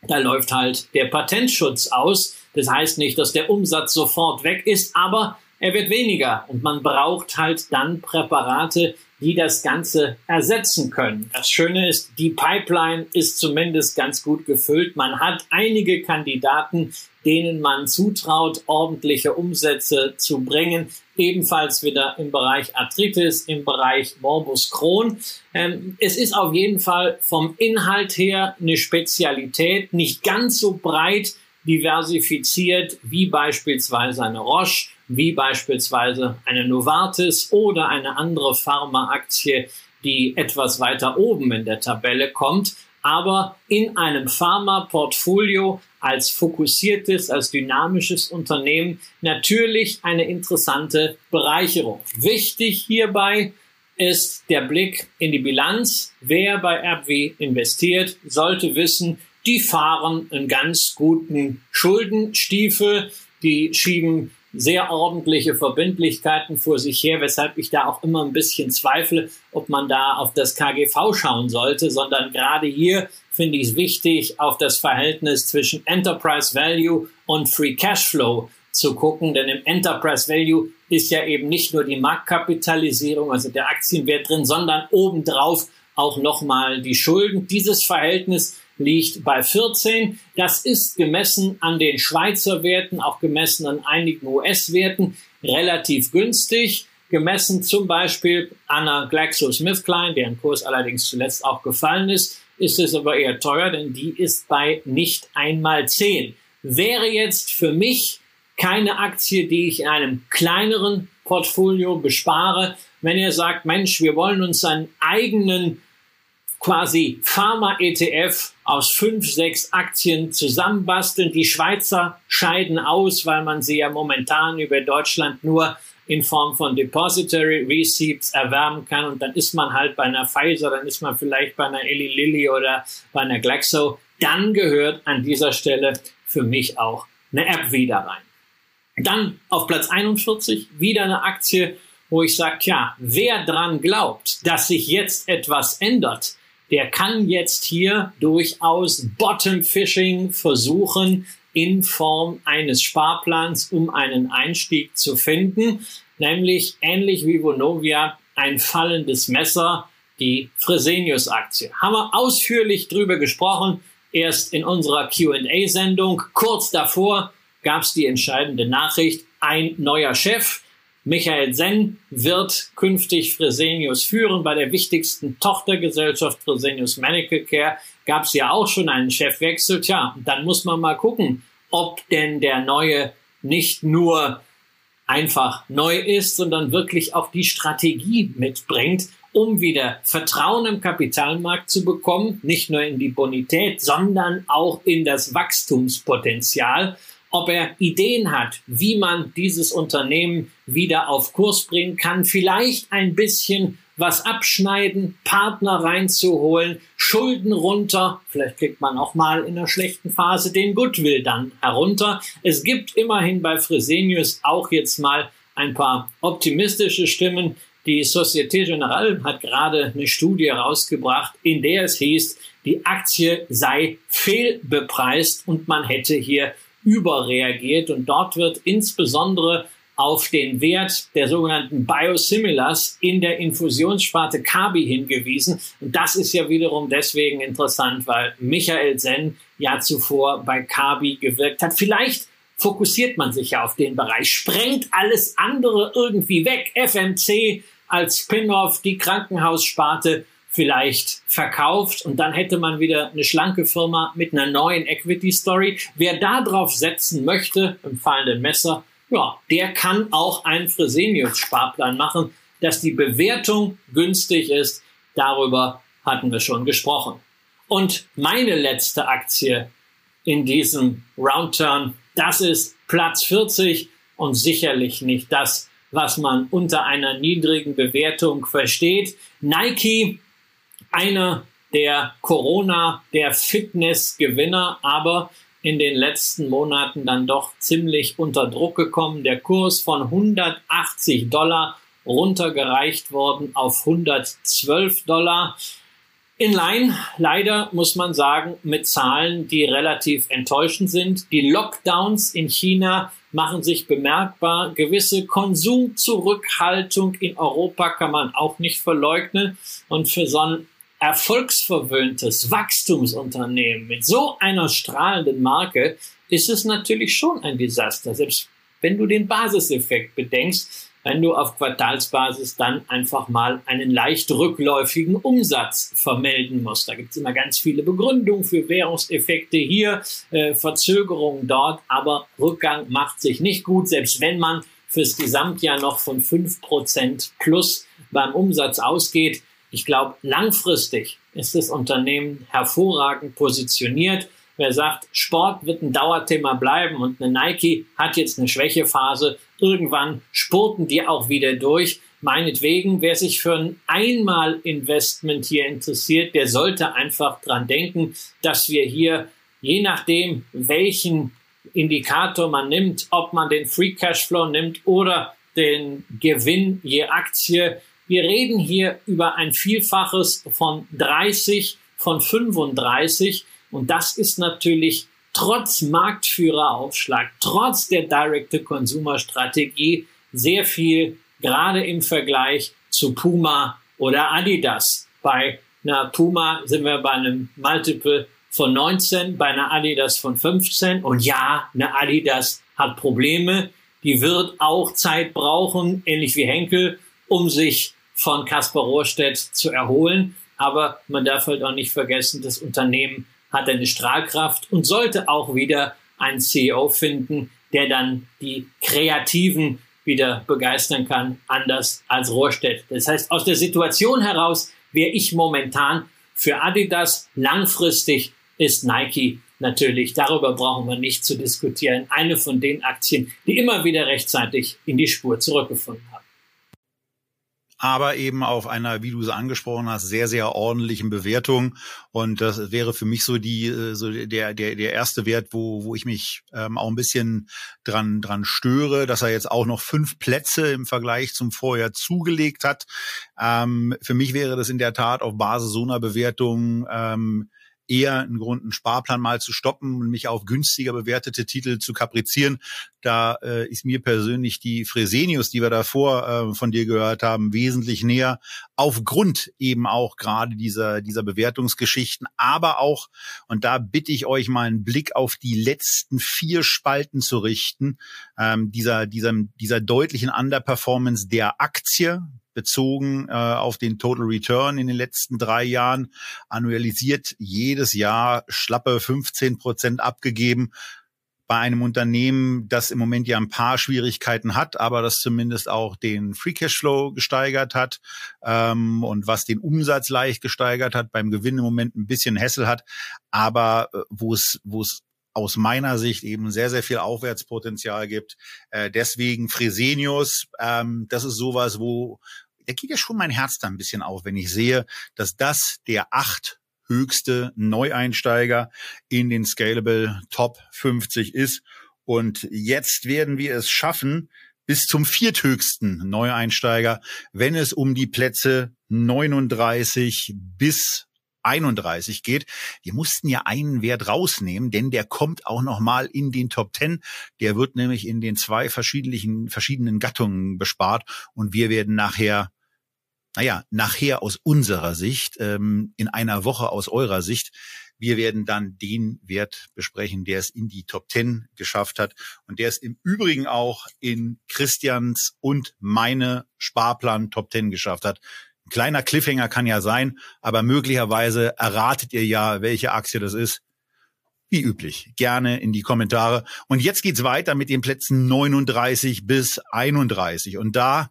Speaker 3: da läuft halt der Patentschutz aus. Das heißt nicht, dass der Umsatz sofort weg ist, aber er wird weniger und man braucht halt dann Präparate, die das Ganze ersetzen können. Das Schöne ist, die Pipeline ist zumindest ganz gut gefüllt. Man hat einige Kandidaten, denen man zutraut, ordentliche Umsätze zu bringen. Ebenfalls wieder im Bereich Arthritis, im Bereich Morbus Crohn. Ähm, es ist auf jeden Fall vom Inhalt her eine Spezialität, nicht ganz so breit diversifiziert wie beispielsweise eine Roche, wie beispielsweise eine Novartis oder eine andere Pharmaaktie, die etwas weiter oben in der Tabelle kommt, aber in einem Pharma-Portfolio als fokussiertes, als dynamisches Unternehmen natürlich eine interessante Bereicherung. Wichtig hierbei ist der Blick in die Bilanz. Wer bei RW investiert, sollte wissen, die fahren einen ganz guten Schuldenstiefel, die schieben sehr ordentliche Verbindlichkeiten vor sich her, weshalb ich da auch immer ein bisschen zweifle, ob man da auf das KGV schauen sollte, sondern gerade hier finde ich es wichtig, auf das Verhältnis zwischen Enterprise Value und Free Cash Flow zu gucken, denn im Enterprise Value ist ja eben nicht nur die Marktkapitalisierung, also der Aktienwert drin, sondern obendrauf auch nochmal die Schulden. Dieses Verhältnis liegt bei 14. Das ist gemessen an den Schweizer Werten, auch gemessen an einigen US-Werten relativ günstig. Gemessen zum Beispiel an einer GlaxoSmithKline, deren Kurs allerdings zuletzt auch gefallen ist, ist es aber eher teuer, denn die ist bei nicht einmal 10. Wäre jetzt für mich keine Aktie, die ich in einem kleineren Portfolio bespare. Wenn ihr sagt, Mensch, wir wollen uns einen eigenen quasi Pharma-ETF aus fünf, sechs Aktien zusammenbasteln. Die Schweizer scheiden aus, weil man sie ja momentan über Deutschland nur in Form von Depository Receipts erwerben kann. Und dann ist man halt bei einer Pfizer, dann ist man vielleicht bei einer Eli Lilly oder bei einer Glaxo. Dann gehört an dieser Stelle für mich auch eine App wieder rein. Dann auf Platz 41 wieder eine Aktie, wo ich sage, ja, wer dran glaubt, dass sich jetzt etwas ändert, der kann jetzt hier durchaus Bottom-Fishing versuchen in Form eines Sparplans, um einen Einstieg zu finden, nämlich ähnlich wie Vonovia ein fallendes Messer, die Fresenius-Aktie. Haben wir ausführlich drüber gesprochen, erst in unserer Q&A-Sendung. Kurz davor gab es die entscheidende Nachricht, ein neuer Chef, Michael Senn wird künftig Fresenius führen. Bei der wichtigsten Tochtergesellschaft Fresenius Medical Care gab es ja auch schon einen Chefwechsel. Tja, dann muss man mal gucken, ob denn der neue nicht nur einfach neu ist, sondern wirklich auch die Strategie mitbringt, um wieder Vertrauen im Kapitalmarkt zu bekommen, nicht nur in die Bonität, sondern auch in das Wachstumspotenzial ob er Ideen hat, wie man dieses Unternehmen wieder auf Kurs bringen kann, vielleicht ein bisschen was abschneiden, Partner reinzuholen, Schulden runter, vielleicht kriegt man auch mal in einer schlechten Phase den Goodwill dann herunter. Es gibt immerhin bei Fresenius auch jetzt mal ein paar optimistische Stimmen. Die Societe Generale hat gerade eine Studie rausgebracht, in der es hieß, die Aktie sei fehlbepreist und man hätte hier überreagiert und dort wird insbesondere auf den Wert der sogenannten Biosimilars in der Infusionssparte Kabi hingewiesen. Und das ist ja wiederum deswegen interessant, weil Michael Senn ja zuvor bei Kabi gewirkt hat. Vielleicht fokussiert man sich ja auf den Bereich, sprengt alles andere irgendwie weg. FMC als Spin-off, die Krankenhaussparte vielleicht verkauft und dann hätte man wieder eine schlanke Firma mit einer neuen Equity Story. Wer da drauf setzen möchte, im fallenden Messer, ja, der kann auch einen Fresenius Sparplan machen, dass die Bewertung günstig ist. Darüber hatten wir schon gesprochen. Und meine letzte Aktie in diesem Roundturn, das ist Platz 40 und sicherlich nicht das, was man unter einer niedrigen Bewertung versteht. Nike einer der Corona, der Fitness-Gewinner, aber in den letzten Monaten dann doch ziemlich unter Druck gekommen. Der Kurs von 180 Dollar runtergereicht worden auf 112 Dollar. in line, leider muss man sagen, mit Zahlen, die relativ enttäuschend sind. Die Lockdowns in China machen sich bemerkbar. Gewisse Konsumzurückhaltung in Europa kann man auch nicht verleugnen. Und für so ein erfolgsverwöhntes Wachstumsunternehmen mit so einer strahlenden Marke ist es natürlich schon ein Desaster. Selbst wenn du den Basiseffekt bedenkst, wenn du auf Quartalsbasis dann einfach mal einen leicht rückläufigen Umsatz vermelden musst. Da gibt es immer ganz viele Begründungen für Währungseffekte hier, äh, Verzögerungen dort, aber Rückgang macht sich nicht gut, selbst wenn man fürs Gesamtjahr noch von fünf Prozent plus beim Umsatz ausgeht. Ich glaube, langfristig ist das Unternehmen hervorragend positioniert. Wer sagt, Sport wird ein Dauerthema bleiben und eine Nike hat jetzt eine Schwächephase, irgendwann spurten die auch wieder durch. Meinetwegen, wer sich für ein Einmalinvestment hier interessiert, der sollte einfach dran denken, dass wir hier, je nachdem, welchen Indikator man nimmt, ob man den Free Cashflow nimmt oder den Gewinn je Aktie, wir reden hier über ein Vielfaches von 30, von 35 und das ist natürlich trotz Marktführeraufschlag, trotz der Direct-to-Consumer-Strategie sehr viel, gerade im Vergleich zu Puma oder Adidas. Bei einer Puma sind wir bei einem Multiple von 19, bei einer Adidas von 15. Und ja, eine Adidas hat Probleme. Die wird auch Zeit brauchen, ähnlich wie Henkel, um sich von Kaspar Rohrstedt zu erholen. Aber man darf halt auch nicht vergessen, das Unternehmen hat eine Strahlkraft und sollte auch wieder einen CEO finden, der dann die Kreativen wieder begeistern kann, anders als Rohrstedt. Das heißt, aus der Situation heraus wäre ich momentan für Adidas langfristig ist Nike natürlich, darüber brauchen wir nicht zu diskutieren, eine von den Aktien, die immer wieder rechtzeitig in die Spur zurückgefunden haben
Speaker 2: aber eben auf einer, wie du es angesprochen hast, sehr, sehr ordentlichen Bewertung. Und das wäre für mich so die, äh, so der, der, der erste Wert, wo, wo ich mich ähm, auch ein bisschen dran, dran störe, dass er jetzt auch noch fünf Plätze im Vergleich zum Vorjahr zugelegt hat. Ähm, für mich wäre das in der Tat auf Basis so einer Bewertung ähm, eher ein Grund, einen Sparplan mal zu stoppen und mich auf günstiger bewertete Titel zu kaprizieren. Da äh, ist mir persönlich die Fresenius, die wir davor äh, von dir gehört haben, wesentlich näher, aufgrund eben auch gerade dieser, dieser Bewertungsgeschichten, aber auch, und da bitte ich euch mal einen Blick auf die letzten vier Spalten zu richten, ähm, dieser, dieser, dieser deutlichen Underperformance der Aktie, bezogen äh, auf den Total Return in den letzten drei Jahren annualisiert jedes Jahr schlappe 15 Prozent abgegeben bei einem Unternehmen, das im Moment ja ein paar Schwierigkeiten hat, aber das zumindest auch den Free Cashflow gesteigert hat ähm, und was den Umsatz leicht gesteigert hat, beim Gewinn im Moment ein bisschen Hessel hat, aber äh, wo es wo es aus meiner Sicht eben sehr, sehr viel Aufwärtspotenzial gibt. Äh, deswegen Fresenius, ähm, das ist sowas, wo, da geht ja schon mein Herz da ein bisschen auf, wenn ich sehe, dass das der acht höchste Neueinsteiger in den Scalable Top 50 ist. Und jetzt werden wir es schaffen, bis zum vierthöchsten Neueinsteiger, wenn es um die Plätze 39 bis 31 geht. Wir mussten ja einen Wert rausnehmen, denn der kommt auch noch mal in den Top 10. Der wird nämlich in den zwei verschiedenen, verschiedenen Gattungen bespart und wir werden nachher naja, nachher aus unserer Sicht, ähm, in einer Woche aus eurer Sicht. Wir werden dann den Wert besprechen, der es in die Top 10 geschafft hat und der es im Übrigen auch in Christians und meine Sparplan Top 10 geschafft hat. Ein kleiner Cliffhanger kann ja sein, aber möglicherweise erratet ihr ja, welche Aktie das ist. Wie üblich, gerne in die Kommentare. Und jetzt geht's weiter mit den Plätzen 39 bis 31. Und da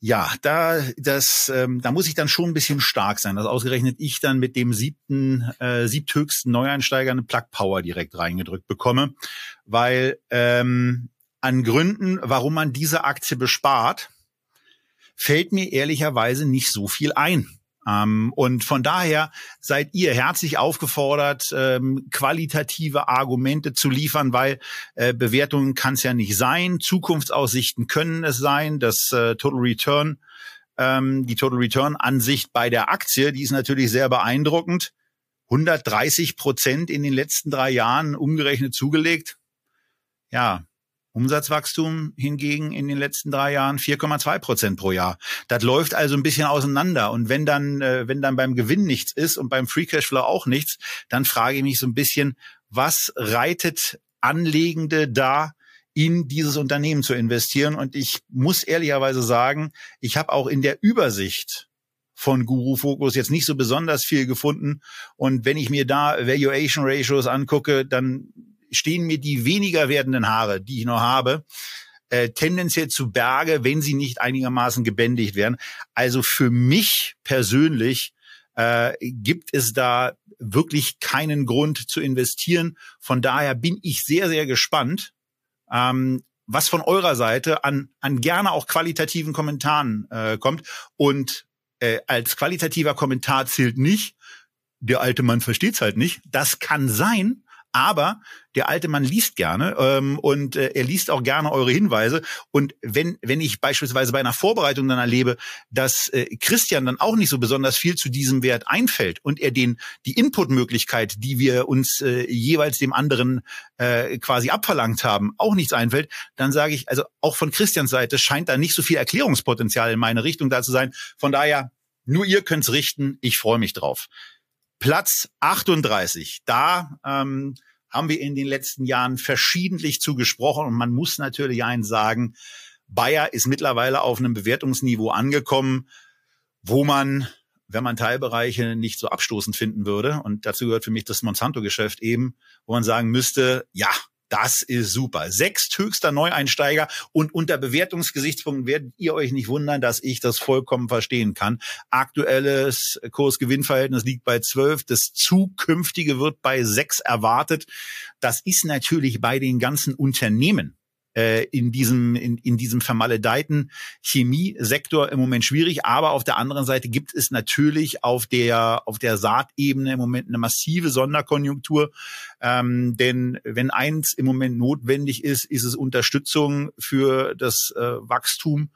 Speaker 2: ja, da das, ähm, da muss ich dann schon ein bisschen stark sein. dass ausgerechnet ich dann mit dem siebten, äh, siebthöchsten Neueinsteiger eine Plug Power direkt reingedrückt bekomme, weil ähm, an Gründen, warum man diese Aktie bespart, fällt mir ehrlicherweise nicht so viel ein. Ähm, und von daher seid ihr herzlich aufgefordert, ähm, qualitative Argumente zu liefern, weil äh, Bewertungen kann es ja nicht sein. Zukunftsaussichten können es sein. Das äh, Total Return ähm, die Total Return Ansicht bei der Aktie, die ist natürlich sehr beeindruckend. 130 Prozent in den letzten drei Jahren umgerechnet zugelegt. Ja, Umsatzwachstum hingegen in den letzten drei Jahren 4,2 Prozent pro Jahr. Das läuft also ein bisschen auseinander. Und wenn dann, äh, wenn dann beim Gewinn nichts ist und beim Free Cashflow auch nichts, dann frage ich mich so ein bisschen, was reitet Anlegende da in dieses Unternehmen zu investieren? Und ich muss ehrlicherweise sagen, ich habe auch in der Übersicht von Guru Focus jetzt nicht so besonders viel gefunden. Und wenn ich mir da Valuation Ratios angucke, dann stehen mir die weniger werdenden Haare, die ich noch habe, äh, tendenziell zu Berge, wenn sie nicht einigermaßen gebändigt werden. Also für mich persönlich äh, gibt es da wirklich keinen Grund zu investieren. Von daher bin ich sehr, sehr gespannt, ähm, was von eurer Seite an, an gerne auch qualitativen Kommentaren äh, kommt. Und äh, als qualitativer Kommentar zählt nicht, der alte Mann versteht's halt nicht. Das kann sein, aber der alte Mann liest gerne ähm, und äh, er liest auch gerne eure Hinweise. Und wenn, wenn ich beispielsweise bei einer Vorbereitung dann erlebe, dass äh, Christian dann auch nicht so besonders viel zu diesem Wert einfällt und er den die Inputmöglichkeit, die wir uns äh, jeweils dem anderen äh, quasi abverlangt haben, auch nichts einfällt, dann sage ich, also auch von Christians Seite scheint da nicht so viel Erklärungspotenzial in meine Richtung da zu sein. Von daher, nur ihr könnt's richten. Ich freue mich drauf. Platz 38. Da ähm, haben wir in den letzten Jahren verschiedentlich zugesprochen und man muss natürlich eins sagen, Bayer ist mittlerweile auf einem Bewertungsniveau angekommen, wo man, wenn man Teilbereiche nicht so abstoßend finden würde, und dazu gehört für mich das Monsanto-Geschäft eben, wo man sagen müsste, ja, das ist super. Sechsthöchster Neueinsteiger und unter Bewertungsgesichtspunkten werdet ihr euch nicht wundern, dass ich das vollkommen verstehen kann. Aktuelles Kurs-Gewinn-Verhältnis liegt bei zwölf. Das zukünftige wird bei sechs erwartet. Das ist natürlich bei den ganzen Unternehmen äh, in diesem in, in diesem vermaledeiten Chemiesektor im Moment schwierig. Aber auf der anderen Seite gibt es natürlich auf der auf der Saatebene im Moment eine massive Sonderkonjunktur. Ähm, denn wenn eins im Moment notwendig ist, ist es Unterstützung für das äh, Wachstum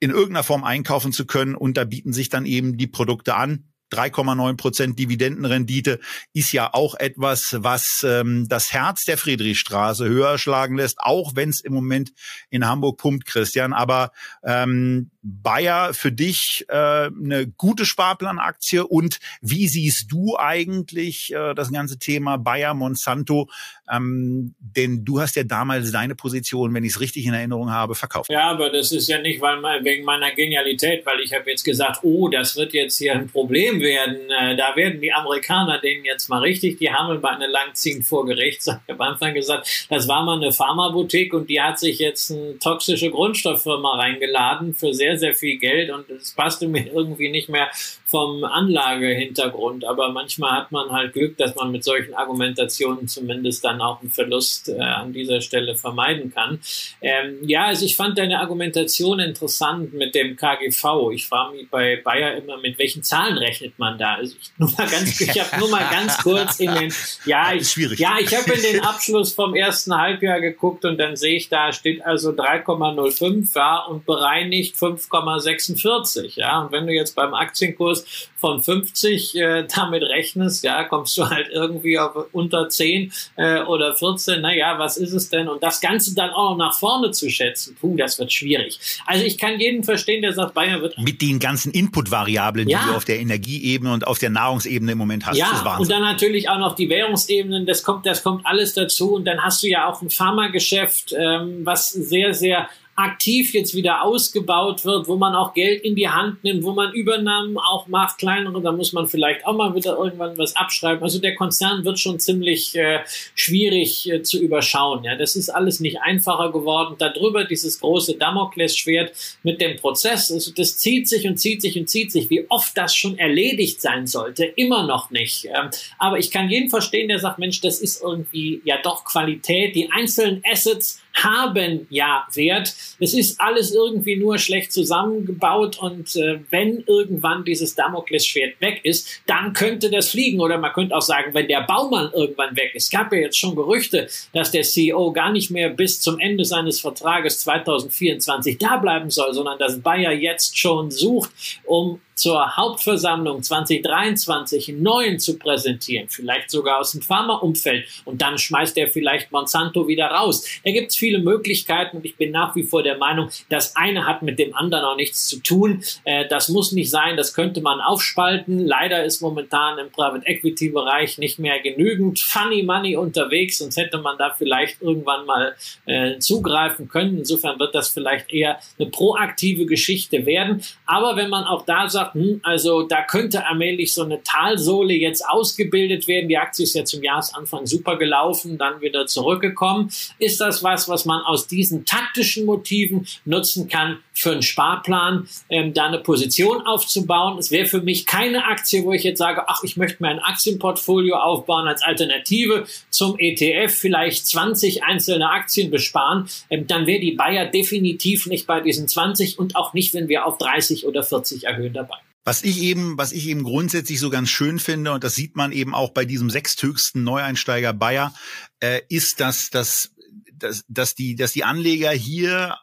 Speaker 2: in irgendeiner Form einkaufen zu können. Und da bieten sich dann eben die Produkte an 3,9 Prozent Dividendenrendite ist ja auch etwas, was ähm, das Herz der Friedrichstraße höher schlagen lässt, auch wenn es im Moment in Hamburg pumpt, Christian. Aber ähm, Bayer für dich äh, eine gute Sparplanaktie und wie siehst du eigentlich äh, das ganze Thema Bayer Monsanto? Ähm, denn du hast ja damals deine Position, wenn ich es richtig in Erinnerung habe, verkauft.
Speaker 3: Ja, aber das ist ja nicht weil wegen meiner Genialität, weil ich habe jetzt gesagt, oh, das wird jetzt hier ein Problem werden. Äh, da werden die Amerikaner denen jetzt mal richtig die Hammelbeine langziehen vor Gericht. Ich habe am Anfang gesagt, das war mal eine Pharmaboutique und die hat sich jetzt eine toxische Grundstofffirma reingeladen für sehr, sehr viel Geld und es passte mir irgendwie nicht mehr vom Anlagehintergrund. Aber manchmal hat man halt Glück, dass man mit solchen Argumentationen zumindest dann auch einen Verlust äh, an dieser Stelle vermeiden kann. Ähm, ja, also ich fand deine Argumentation interessant mit dem KGV. Ich frage mich bei Bayer immer, mit welchen Zahlen rechnet man da? Also ich, nur mal ganz, ich habe nur mal ganz kurz in den, ja, ich, ja, ich habe in den Abschluss vom ersten Halbjahr geguckt und dann sehe ich, da steht also 3,05 ja, und bereinigt 5,46. Ja, und wenn du jetzt beim Aktienkurs Kurs von 50 äh, damit rechnest, ja, kommst du halt irgendwie auf unter 10 äh, oder 14. Naja, was ist es denn? Und das Ganze dann auch noch nach vorne zu schätzen, puh, das wird schwierig. Also ich kann jeden verstehen, der sagt, Bayern wird...
Speaker 2: Mit den ganzen Input-Variablen, ja. die du auf der Energieebene und auf der Nahrungsebene im Moment hast.
Speaker 3: Ja, und dann natürlich auch noch die Währungsebenen, das kommt, das kommt alles dazu. Und dann hast du ja auch ein Pharmageschäft, ähm, was sehr, sehr aktiv jetzt wieder ausgebaut wird, wo man auch Geld in die Hand nimmt, wo man Übernahmen auch macht, kleinere, da muss man vielleicht auch mal wieder irgendwann was abschreiben. Also der Konzern wird schon ziemlich äh, schwierig äh, zu überschauen. Ja, das ist alles nicht einfacher geworden. Darüber dieses große Damoklesschwert mit dem Prozess, also das zieht sich und zieht sich und zieht sich. Wie oft das schon erledigt sein sollte, immer noch nicht. Ähm, aber ich kann jeden verstehen, der sagt, Mensch, das ist irgendwie ja doch Qualität. Die einzelnen Assets haben ja Wert. Es ist alles irgendwie nur schlecht zusammengebaut und äh, wenn irgendwann dieses Damoklesschwert weg ist, dann könnte das fliegen oder man könnte auch sagen, wenn der Baumann irgendwann weg ist. Es gab ja jetzt schon Gerüchte, dass der CEO gar nicht mehr bis zum Ende seines Vertrages 2024 da bleiben soll, sondern dass Bayer jetzt schon sucht, um zur Hauptversammlung 2023 einen neuen zu präsentieren, vielleicht sogar aus dem Pharmaumfeld und dann schmeißt er vielleicht Monsanto wieder raus. Da gibt es viele Möglichkeiten und ich bin nach wie vor der Meinung, das eine hat mit dem anderen auch nichts zu tun. Äh, das muss nicht sein, das könnte man aufspalten. Leider ist momentan im Private Equity Bereich nicht mehr genügend Funny Money unterwegs, sonst hätte man da vielleicht irgendwann mal äh, zugreifen können. Insofern wird das vielleicht eher eine proaktive Geschichte werden. Aber wenn man auch da sagt, hm, also da könnte allmählich so eine Talsohle jetzt ausgebildet werden. Die Aktie ist ja zum Jahresanfang super gelaufen, dann wieder zurückgekommen. Ist das was, was man aus diesen taktischen Motiven nutzen kann für einen Sparplan, ähm, da eine Position aufzubauen? Es wäre für mich keine Aktie, wo ich jetzt sage, ach, ich möchte mir ein Aktienportfolio aufbauen als Alternative zum ETF, vielleicht 20 einzelne Aktien besparen. Ähm, dann wäre die Bayer definitiv nicht bei diesen 20 und auch nicht, wenn wir auf 30 oder 40 erhöhen dabei.
Speaker 2: Was ich eben, was ich eben grundsätzlich so ganz schön finde, und das sieht man eben auch bei diesem sechsthöchsten Neueinsteiger Bayer, äh, ist, dass, dass, dass, dass, die, dass die Anleger hier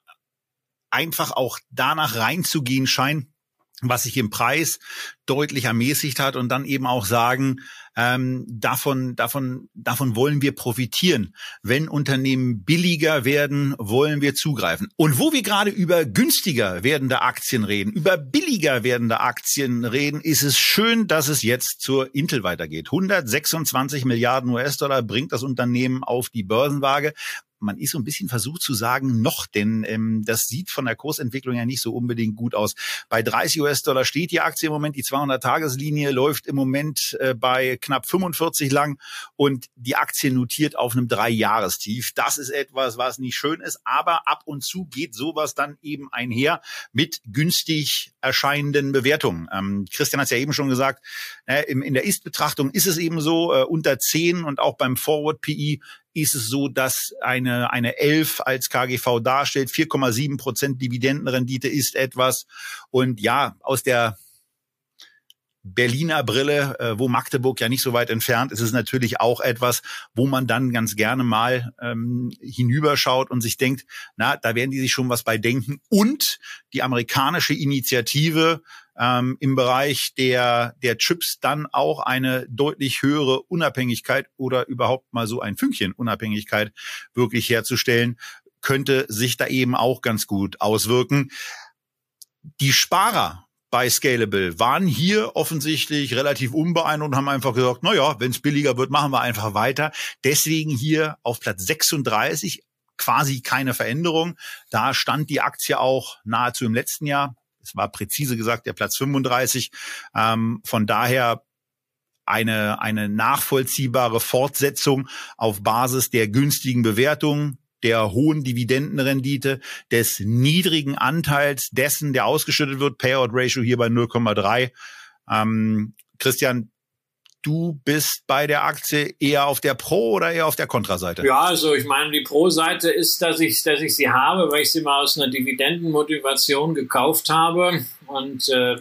Speaker 2: einfach auch danach reinzugehen scheinen, was sich im Preis deutlich ermäßigt hat und dann eben auch sagen, ähm, davon, davon, davon wollen wir profitieren. Wenn Unternehmen billiger werden, wollen wir zugreifen. Und wo wir gerade über günstiger werdende Aktien reden, über billiger werdende Aktien reden, ist es schön, dass es jetzt zur Intel weitergeht. 126 Milliarden US-Dollar bringt das Unternehmen auf die Börsenwaage man ist so ein bisschen versucht zu sagen, noch, denn ähm, das sieht von der Kursentwicklung ja nicht so unbedingt gut aus. Bei 30 US-Dollar steht die Aktie im Moment, die 200-Tageslinie läuft im Moment äh, bei knapp 45 lang und die Aktie notiert auf einem Drei-Jahrestief. Das ist etwas, was nicht schön ist, aber ab und zu geht sowas dann eben einher mit günstig erscheinenden Bewertungen. Ähm, Christian hat es ja eben schon gesagt, äh, in, in der Ist-Betrachtung ist es eben so, äh, unter 10 und auch beim Forward-PI ist es so, dass eine, eine 11 als KGV darstellt. 4,7 Prozent Dividendenrendite ist etwas. Und ja, aus der Berliner Brille, äh, wo Magdeburg ja nicht so weit entfernt ist, ist natürlich auch etwas, wo man dann ganz gerne mal ähm, hinüberschaut und sich denkt, na, da werden die sich schon was bei denken. Und die amerikanische Initiative ähm, im Bereich der, der Chips dann auch eine deutlich höhere Unabhängigkeit oder überhaupt mal so ein Fünkchen Unabhängigkeit wirklich herzustellen, könnte sich da eben auch ganz gut auswirken. Die Sparer bei Scalable waren hier offensichtlich relativ unbeeindruckt und haben einfach gesagt, na ja, wenn es billiger wird, machen wir einfach weiter. Deswegen hier auf Platz 36 quasi keine Veränderung. Da stand die Aktie auch nahezu im letzten Jahr es war präzise gesagt der Platz 35. Ähm, von daher eine, eine nachvollziehbare Fortsetzung auf Basis der günstigen Bewertung, der hohen Dividendenrendite, des niedrigen Anteils dessen, der ausgeschüttet wird, Payout Ratio hier bei 0,3. Ähm, Christian, du bist bei der Aktie eher auf der Pro- oder eher auf der Kontraseite?
Speaker 3: Ja, also ich meine, die Pro-Seite ist, dass ich, dass ich sie habe, weil ich sie mal aus einer Dividendenmotivation gekauft habe. Und äh,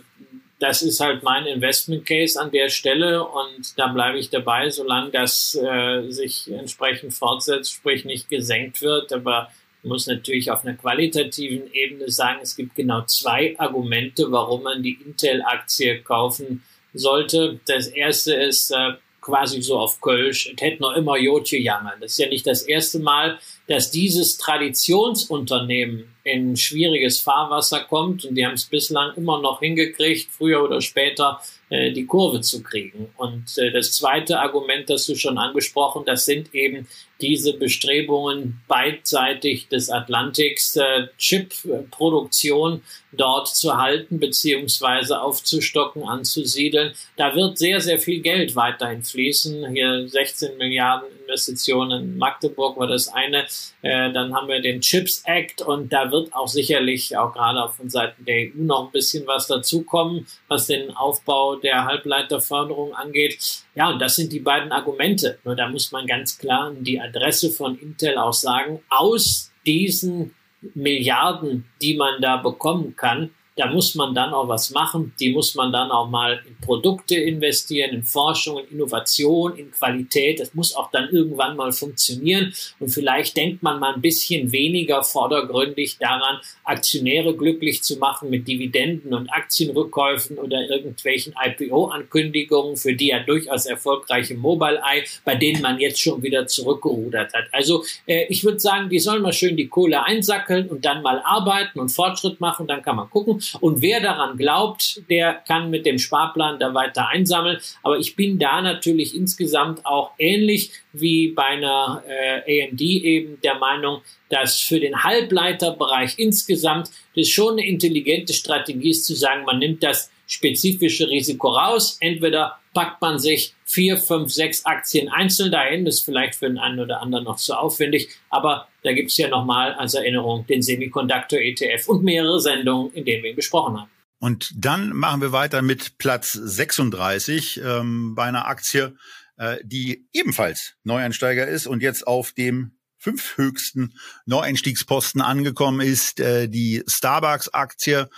Speaker 3: das ist halt mein Investment Case an der Stelle und da bleibe ich dabei, solange das äh, sich entsprechend fortsetzt, sprich nicht gesenkt wird. Aber muss natürlich auf einer qualitativen Ebene sagen, es gibt genau zwei Argumente, warum man die Intel-Aktie kaufen sollte. Das erste ist äh, quasi so auf Kölsch, es hätte noch immer Jotje jammern. Das ist ja nicht das erste Mal, dass dieses Traditionsunternehmen in schwieriges Fahrwasser kommt und die haben es bislang immer noch hingekriegt, früher oder später äh, die Kurve zu kriegen. Und äh, das zweite Argument, das du schon angesprochen, das sind eben diese Bestrebungen beidseitig des Atlantiks, äh, Chip-Produktion dort zu halten beziehungsweise aufzustocken, anzusiedeln. Da wird sehr, sehr viel Geld weiterhin fließen. Hier 16 Milliarden Investitionen in Magdeburg war das eine. Äh, dann haben wir den Chips Act und da wird auch sicherlich auch gerade von Seiten der EU noch ein bisschen was dazukommen, was den Aufbau der Halbleiterförderung angeht. Ja, und das sind die beiden Argumente. Nur da muss man ganz klar die Adresse von Intel auch sagen, aus diesen Milliarden, die man da bekommen kann, da muss man dann auch was machen. Die muss man dann auch mal in Produkte investieren, in Forschung, in Innovation, in Qualität. Das muss auch dann irgendwann mal funktionieren. Und vielleicht denkt man mal ein bisschen weniger vordergründig daran, Aktionäre glücklich zu machen mit Dividenden und Aktienrückkäufen oder irgendwelchen IPO-Ankündigungen für die ja durchaus erfolgreiche Mobile Eye, bei denen man jetzt schon wieder zurückgerudert hat. Also äh, ich würde sagen, die sollen mal schön die Kohle einsackeln und dann mal arbeiten und Fortschritt machen. Dann kann man gucken. Und wer daran glaubt, der kann mit dem Sparplan da weiter einsammeln. Aber ich bin da natürlich insgesamt auch ähnlich wie bei einer äh, AMD eben der Meinung, dass für den Halbleiterbereich insgesamt das schon eine intelligente Strategie ist zu sagen, man nimmt das spezifische Risiko raus. Entweder packt man sich vier, fünf, sechs Aktien einzeln dahin, das ist vielleicht für den einen oder anderen noch zu aufwendig, aber da gibt es ja nochmal als Erinnerung den Semiconductor ETF und mehrere Sendungen, in denen wir ihn besprochen haben.
Speaker 2: Und dann machen wir weiter mit Platz 36 ähm, bei einer Aktie, äh, die ebenfalls Neueinsteiger ist und jetzt auf dem fünfhöchsten Neueinstiegsposten angekommen ist, äh, die Starbucks-Aktie.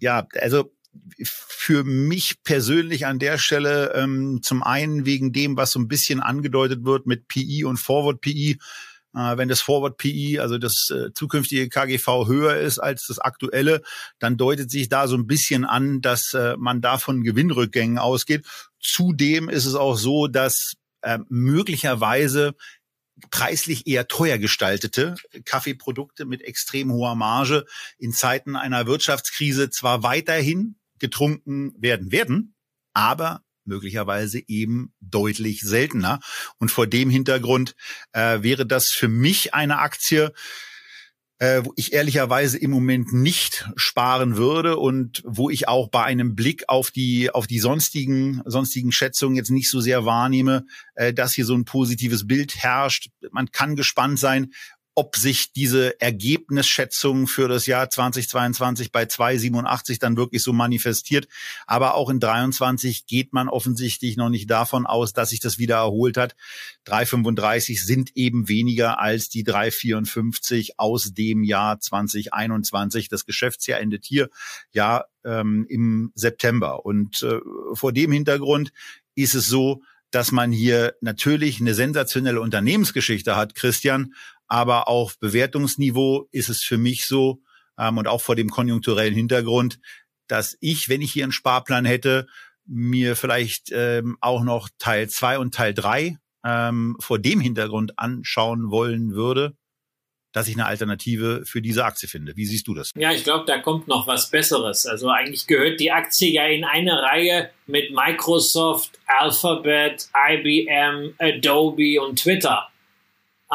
Speaker 2: Ja, also für mich persönlich an der Stelle ähm, zum einen wegen dem, was so ein bisschen angedeutet wird mit PI und Forward PI. Äh, wenn das Forward PI, also das äh, zukünftige KGV höher ist als das aktuelle, dann deutet sich da so ein bisschen an, dass äh, man da von Gewinnrückgängen ausgeht. Zudem ist es auch so, dass möglicherweise preislich eher teuer gestaltete Kaffeeprodukte mit extrem hoher Marge in Zeiten einer Wirtschaftskrise zwar weiterhin getrunken werden werden, aber möglicherweise eben deutlich seltener. Und vor dem Hintergrund äh, wäre das für mich eine Aktie, äh, wo ich ehrlicherweise im Moment nicht sparen würde und wo ich auch bei einem Blick auf die auf die sonstigen sonstigen Schätzungen jetzt nicht so sehr wahrnehme, äh, dass hier so ein positives Bild herrscht. Man kann gespannt sein, ob sich diese Ergebnisschätzung für das Jahr 2022 bei 2,87 dann wirklich so manifestiert. Aber auch in 23 geht man offensichtlich noch nicht davon aus, dass sich das wieder erholt hat. 3,35 sind eben weniger als die 3,54 aus dem Jahr 2021. Das Geschäftsjahr endet hier ja ähm, im September. Und äh, vor dem Hintergrund ist es so, dass man hier natürlich eine sensationelle Unternehmensgeschichte hat, Christian, aber auf Bewertungsniveau ist es für mich so ähm, und auch vor dem konjunkturellen Hintergrund, dass ich, wenn ich hier einen Sparplan hätte, mir vielleicht ähm, auch noch Teil zwei und Teil drei ähm, vor dem Hintergrund anschauen wollen würde, dass ich eine Alternative für diese Aktie finde. Wie siehst du das?
Speaker 3: Ja, ich glaube, da kommt noch was Besseres. Also eigentlich gehört die Aktie ja in eine Reihe mit Microsoft, Alphabet, IBM, Adobe und Twitter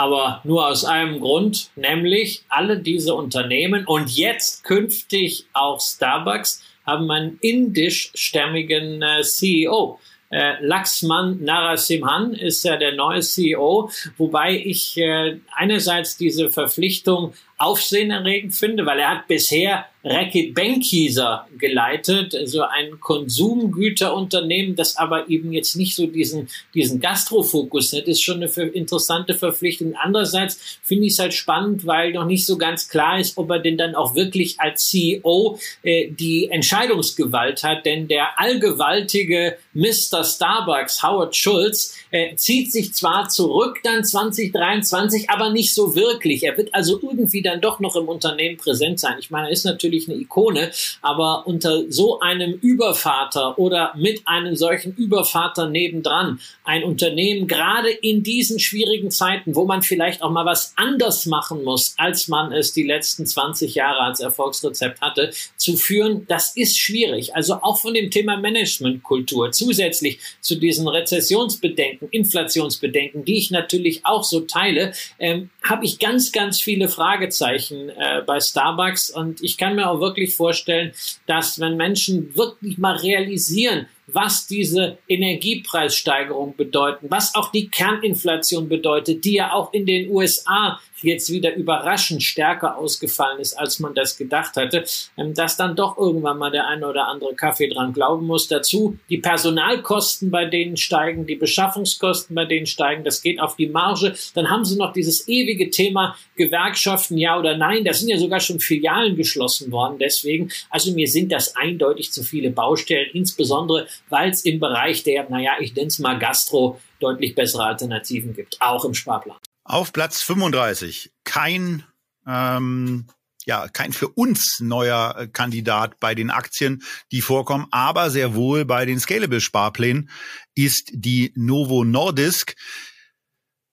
Speaker 3: aber nur aus einem Grund, nämlich alle diese Unternehmen und jetzt künftig auch Starbucks haben einen indischstämmigen äh, CEO. Äh, Laxman Narasimhan ist ja der neue CEO, wobei ich äh, einerseits diese Verpflichtung aufsehenerregend finde, weil er hat bisher Reckitt Benckiser geleitet, so ein Konsumgüterunternehmen, das aber eben jetzt nicht so diesen, diesen Gastrofokus hat, ist schon eine interessante Verpflichtung. Andererseits finde ich es halt spannend, weil noch nicht so ganz klar ist, ob er denn dann auch wirklich als CEO äh, die Entscheidungsgewalt hat, denn der allgewaltige Mr. Starbucks, Howard Schulz, äh, zieht sich zwar zurück dann 2023, aber nicht so wirklich. Er wird also irgendwie dann doch noch im Unternehmen präsent sein. Ich meine, er ist natürlich eine Ikone, aber unter so einem Übervater oder mit einem solchen Übervater nebendran ein Unternehmen, gerade in diesen schwierigen Zeiten, wo man vielleicht auch mal was anders machen muss, als man es die letzten 20 Jahre als Erfolgsrezept hatte, zu führen, das ist schwierig. Also auch von dem Thema Managementkultur zusätzlich zu diesen Rezessionsbedenken, Inflationsbedenken, die ich natürlich auch so teile, ähm, habe ich ganz, ganz viele Fragezeichen äh, bei Starbucks. Und ich kann mir auch wirklich vorstellen, dass wenn Menschen wirklich mal realisieren, was diese Energiepreissteigerung bedeuten, was auch die Kerninflation bedeutet, die ja auch in den USA jetzt wieder überraschend stärker ausgefallen ist, als man das gedacht hatte, ähm, dass dann doch irgendwann mal der eine oder andere Kaffee dran glauben muss. Dazu die Personalkosten, bei denen steigen, die Beschaffungskosten, bei denen steigen, das geht auf die Marge. Dann haben sie noch dieses ewige Thema Gewerkschaften, ja oder nein. Da sind ja sogar schon Filialen geschlossen worden. Deswegen, also mir sind das eindeutig zu viele Baustellen, insbesondere weil es im Bereich der, naja, ich nenne es mal Gastro, deutlich bessere Alternativen gibt, auch im Sparplan.
Speaker 2: Auf Platz 35 kein ähm, ja, kein für uns neuer äh, Kandidat bei den Aktien, die vorkommen, aber sehr wohl bei den Scalable Sparplänen ist die Novo Nordisk.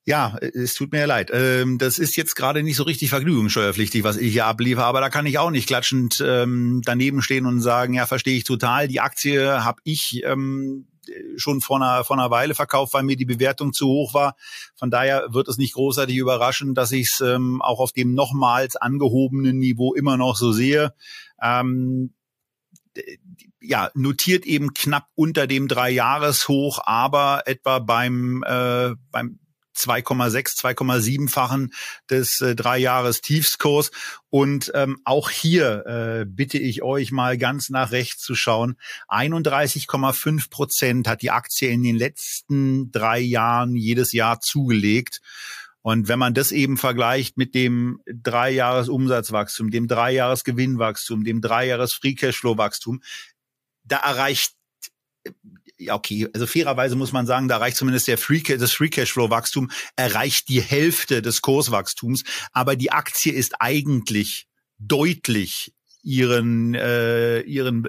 Speaker 2: Ja, es tut mir leid. Ähm, das ist jetzt gerade nicht so richtig vergnügungssteuerpflichtig, was ich hier abliefere, aber da kann ich auch nicht klatschend ähm, daneben stehen und sagen, ja, verstehe ich total. Die Aktie habe ich ähm, schon vor einer, vor einer Weile verkauft, weil mir die Bewertung zu hoch war. Von daher wird es nicht großartig überraschen, dass ich es ähm, auch auf dem nochmals angehobenen Niveau immer noch so sehe. Ähm, ja, notiert eben knapp unter dem Drei-Jahres-Hoch, aber etwa beim, äh, beim 2,6, 2,7-fachen des äh, drei Jahres Tiefskurs. Und ähm, auch hier äh, bitte ich euch mal ganz nach rechts zu schauen. 31,5 Prozent hat die Aktie in den letzten drei Jahren jedes Jahr zugelegt. Und wenn man das eben vergleicht mit dem Dreijahres-Umsatzwachstum, dem Dreijahres-Gewinnwachstum, dem Dreijahres-Free Cashflow-Wachstum, da erreicht ja, okay, also fairerweise muss man sagen, da reicht zumindest der Free, das Free Cashflow Wachstum erreicht die Hälfte des Kurswachstums, aber die Aktie ist eigentlich deutlich ihren äh, ihren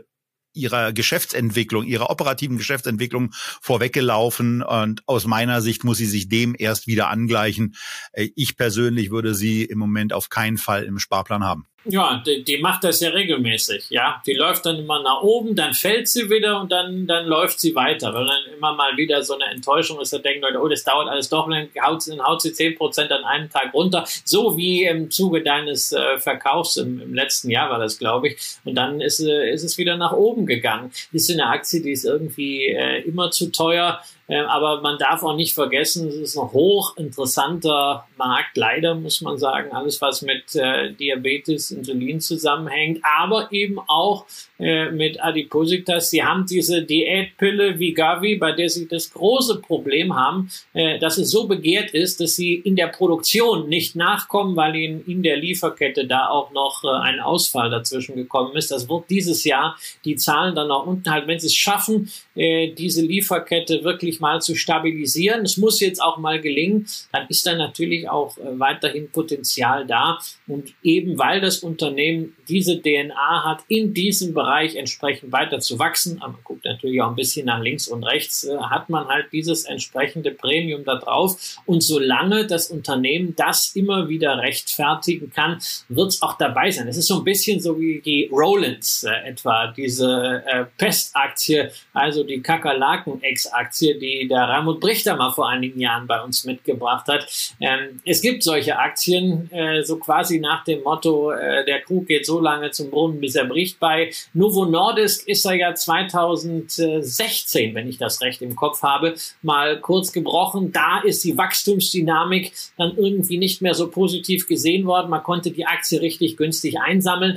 Speaker 2: ihrer Geschäftsentwicklung, ihrer operativen Geschäftsentwicklung vorweggelaufen und aus meiner Sicht muss sie sich dem erst wieder angleichen. Äh, ich persönlich würde sie im Moment auf keinen Fall im Sparplan haben.
Speaker 3: Ja, die, die, macht das ja regelmäßig, ja. Die läuft dann immer nach oben, dann fällt sie wieder und dann, dann läuft sie weiter. Weil dann immer mal wieder so eine Enttäuschung ist, da denken Leute, oh, das dauert alles doch, dann haut, dann haut sie zehn Prozent an einem Tag runter. So wie im Zuge deines äh, Verkaufs im, im, letzten Jahr war das, glaube ich. Und dann ist, äh, ist es wieder nach oben gegangen. Ist eine Aktie, die ist irgendwie äh, immer zu teuer. Ähm, aber man darf auch nicht vergessen, es ist ein hochinteressanter Markt, leider muss man sagen, alles was mit äh, Diabetes, Insulin zusammenhängt, aber eben auch äh, mit Adipositas. Sie haben diese Diätpille wie Gavi, bei der sie das große Problem haben, äh, dass es so begehrt ist, dass sie in der Produktion nicht nachkommen, weil ihnen in der Lieferkette da auch noch äh, ein Ausfall dazwischen gekommen ist. Das wird dieses Jahr die Zahlen dann auch unten halt, wenn sie es schaffen, äh, diese Lieferkette wirklich mal zu stabilisieren. Es muss jetzt auch mal gelingen. Dann ist da natürlich auch äh, weiterhin Potenzial da. Und eben weil das Unternehmen diese DNA hat, in diesem Bereich entsprechend weiter zu wachsen, aber man guckt natürlich auch ein bisschen nach links und rechts, äh, hat man halt dieses entsprechende Premium da drauf. Und solange das Unternehmen das immer wieder rechtfertigen kann, wird es auch dabei sein. Es ist so ein bisschen so wie die Rollins äh, etwa, diese äh, Pestaktie, also die Kakerlaken-Ex-Aktie, die der Raimund Brichter mal vor einigen Jahren bei uns mitgebracht hat. Ähm, es gibt solche Aktien, äh, so quasi nach dem Motto, äh, der Krug geht so lange zum Brunnen, bis er bricht. Bei Novo Nordisk ist er ja 2016, wenn ich das recht im Kopf habe, mal kurz gebrochen. Da ist die Wachstumsdynamik dann irgendwie nicht mehr so positiv gesehen worden. Man konnte die Aktie richtig günstig einsammeln.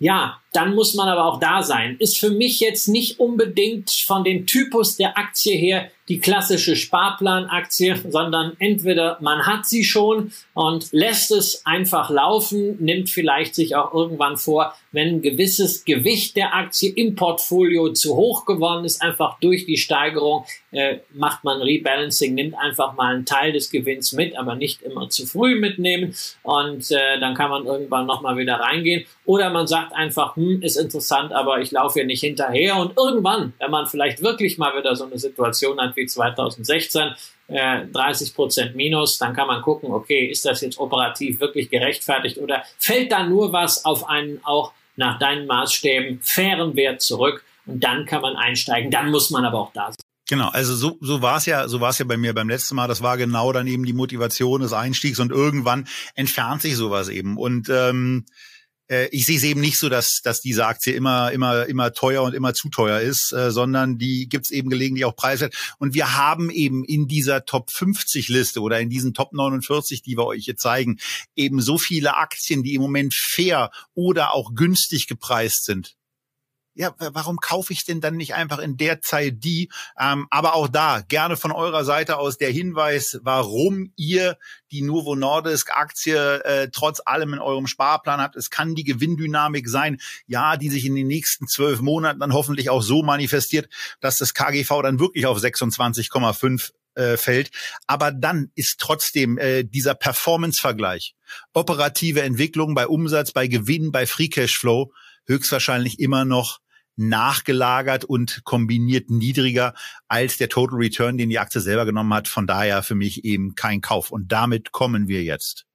Speaker 3: Ja, dann muss man aber auch da sein. Ist für mich jetzt nicht unbedingt von dem Typus der Aktie her die klassische Sparplanaktie, sondern entweder man hat sie schon und lässt es einfach laufen, nimmt vielleicht sich auch irgendwann vor, wenn ein gewisses Gewicht der Aktie im Portfolio zu hoch geworden ist, einfach durch die Steigerung, äh, macht man Rebalancing, nimmt einfach mal einen Teil des Gewinns mit, aber nicht immer zu früh mitnehmen und äh, dann kann man irgendwann nochmal wieder reingehen. Oder man sagt einfach, hm, ist interessant, aber ich laufe hier nicht hinterher. Und irgendwann, wenn man vielleicht wirklich mal wieder so eine Situation hat wie 2016, äh, 30 Prozent minus, dann kann man gucken, okay, ist das jetzt operativ wirklich gerechtfertigt oder fällt da nur was auf einen auch nach deinen Maßstäben fairen Wert zurück und dann kann man einsteigen, dann muss man aber auch da sein.
Speaker 2: Genau, also so, so war es ja, so war es ja bei mir beim letzten Mal. Das war genau dann eben die Motivation des Einstiegs und irgendwann entfernt sich sowas eben. Und ähm, äh, ich sehe es eben nicht so, dass, dass diese Aktie immer, immer, immer teuer und immer zu teuer ist, äh, sondern die gibt's eben gelegentlich auch preiswert. Und wir haben eben in dieser Top 50 Liste oder in diesen Top 49, die wir euch hier zeigen, eben so viele Aktien, die im Moment fair oder auch günstig gepreist sind ja, warum kaufe ich denn dann nicht einfach in der Zeit die? Ähm, aber auch da gerne von eurer Seite aus der Hinweis, warum ihr die Novo Nordisk Aktie äh, trotz allem in eurem Sparplan habt. Es kann die Gewinndynamik sein, ja, die sich in den nächsten zwölf Monaten dann hoffentlich auch so manifestiert, dass das KGV dann wirklich auf 26,5 äh, fällt. Aber dann ist trotzdem äh, dieser Performance-Vergleich, operative Entwicklung bei Umsatz, bei Gewinn, bei Free Cash Flow höchstwahrscheinlich immer noch nachgelagert und kombiniert niedriger als der Total Return, den die Aktie selber genommen hat. Von daher für mich eben kein Kauf. Und damit kommen wir jetzt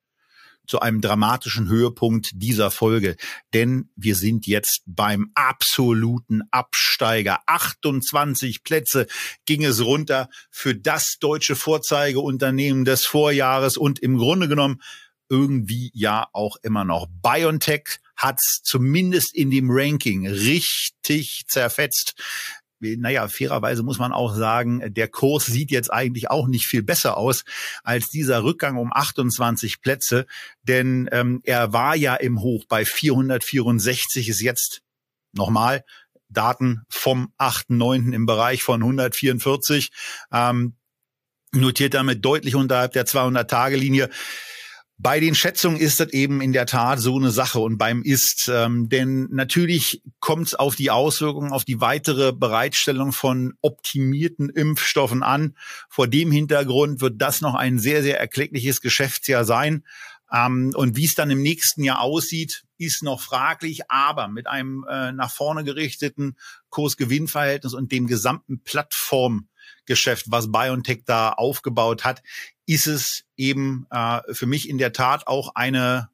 Speaker 2: zu einem dramatischen Höhepunkt dieser Folge, denn wir sind jetzt beim absoluten Absteiger. 28 Plätze ging es runter für das deutsche Vorzeigeunternehmen des Vorjahres und im Grunde genommen irgendwie ja auch immer noch. BioNTech hat's zumindest in dem Ranking richtig zerfetzt. Naja, fairerweise muss man auch sagen, der Kurs sieht jetzt eigentlich auch nicht viel besser aus als dieser Rückgang um 28 Plätze, denn ähm, er war ja im Hoch bei 464, ist jetzt nochmal Daten vom 8.9. im Bereich von 144, ähm, notiert damit deutlich unterhalb der 200-Tage-Linie. Bei den Schätzungen ist das eben in der Tat so eine Sache und beim Ist, ähm, denn natürlich kommt es auf die Auswirkungen, auf die weitere Bereitstellung von optimierten Impfstoffen an. Vor dem Hintergrund wird das noch ein sehr, sehr erkleckliches Geschäftsjahr sein. Ähm, und wie es dann im nächsten Jahr aussieht, ist noch fraglich, aber mit einem äh, nach vorne gerichteten Kurs-Gewinn-Verhältnis und dem gesamten Plattformgeschäft, was BioNTech da aufgebaut hat, ist es eben äh, für mich in der Tat auch eine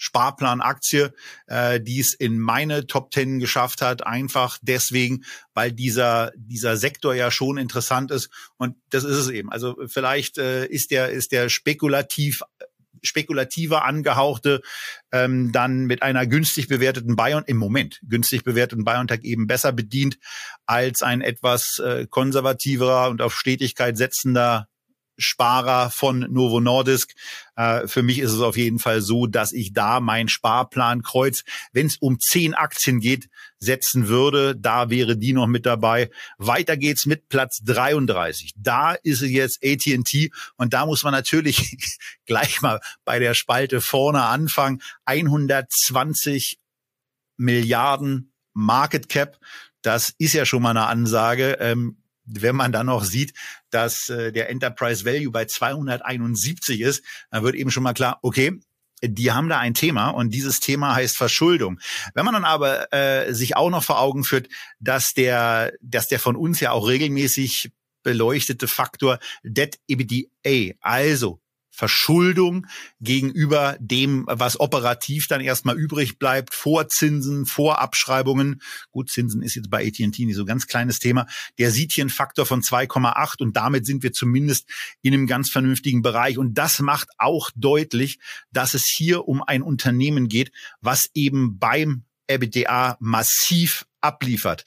Speaker 2: Sparplanaktie, äh, die es in meine Top Ten geschafft hat, einfach deswegen, weil dieser dieser Sektor ja schon interessant ist und das ist es eben. Also vielleicht äh, ist der ist der spekulativ spekulativer angehauchte ähm, dann mit einer günstig bewerteten Bion im Moment günstig bewerteten BioNTech eben besser bedient als ein etwas äh, konservativerer und auf Stetigkeit setzender Sparer von Novo Nordisk. Äh, für mich ist es auf jeden Fall so, dass ich da mein Sparplankreuz, wenn es um zehn Aktien geht, setzen würde. Da wäre die noch mit dabei. Weiter geht's mit Platz 33. Da ist jetzt AT&T und da muss man natürlich gleich mal bei der Spalte vorne anfangen. 120 Milliarden Market Cap. Das ist ja schon mal eine Ansage. Ähm, wenn man dann noch sieht, dass äh, der Enterprise Value bei 271 ist, dann wird eben schon mal klar, okay, die haben da ein Thema und dieses Thema heißt Verschuldung. Wenn man dann aber äh, sich auch noch vor Augen führt, dass der, dass der von uns ja auch regelmäßig beleuchtete Faktor Debt EBITDA, also Verschuldung gegenüber dem, was operativ dann erstmal übrig bleibt, vor Zinsen, vor Abschreibungen. Gut, Zinsen ist jetzt bei AT&T nicht so ein ganz kleines Thema. Der sieht hier einen Faktor von 2,8 und damit sind wir zumindest in einem ganz vernünftigen Bereich. Und das macht auch deutlich, dass es hier um ein Unternehmen geht, was eben beim EBITDA massiv abliefert.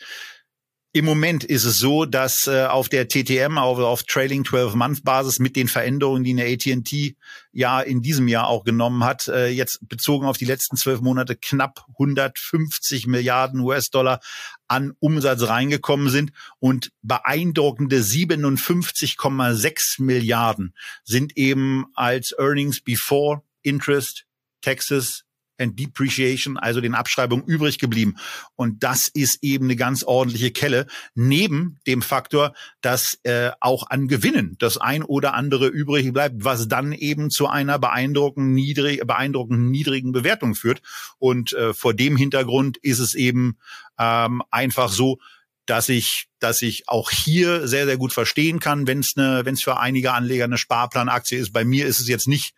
Speaker 2: Im Moment ist es so, dass äh, auf der TTM, auf, auf Trailing 12-Month-Basis mit den Veränderungen, die eine AT&T ja in diesem Jahr auch genommen hat, äh, jetzt bezogen auf die letzten zwölf Monate knapp 150 Milliarden US-Dollar an Umsatz reingekommen sind. Und beeindruckende 57,6 Milliarden sind eben als Earnings before Interest, Taxes, and Depreciation, also den Abschreibungen übrig geblieben. Und das ist eben eine ganz ordentliche Kelle, neben dem Faktor, dass äh, auch an Gewinnen das ein oder andere übrig bleibt, was dann eben zu einer beeindruckenden, niedrig, beeindruckenden niedrigen Bewertung führt. Und äh, vor dem Hintergrund ist es eben ähm, einfach so, dass ich, dass ich auch hier sehr, sehr gut verstehen kann, wenn es eine, wenn es für einige Anleger eine Sparplanaktie ist. Bei mir ist es jetzt nicht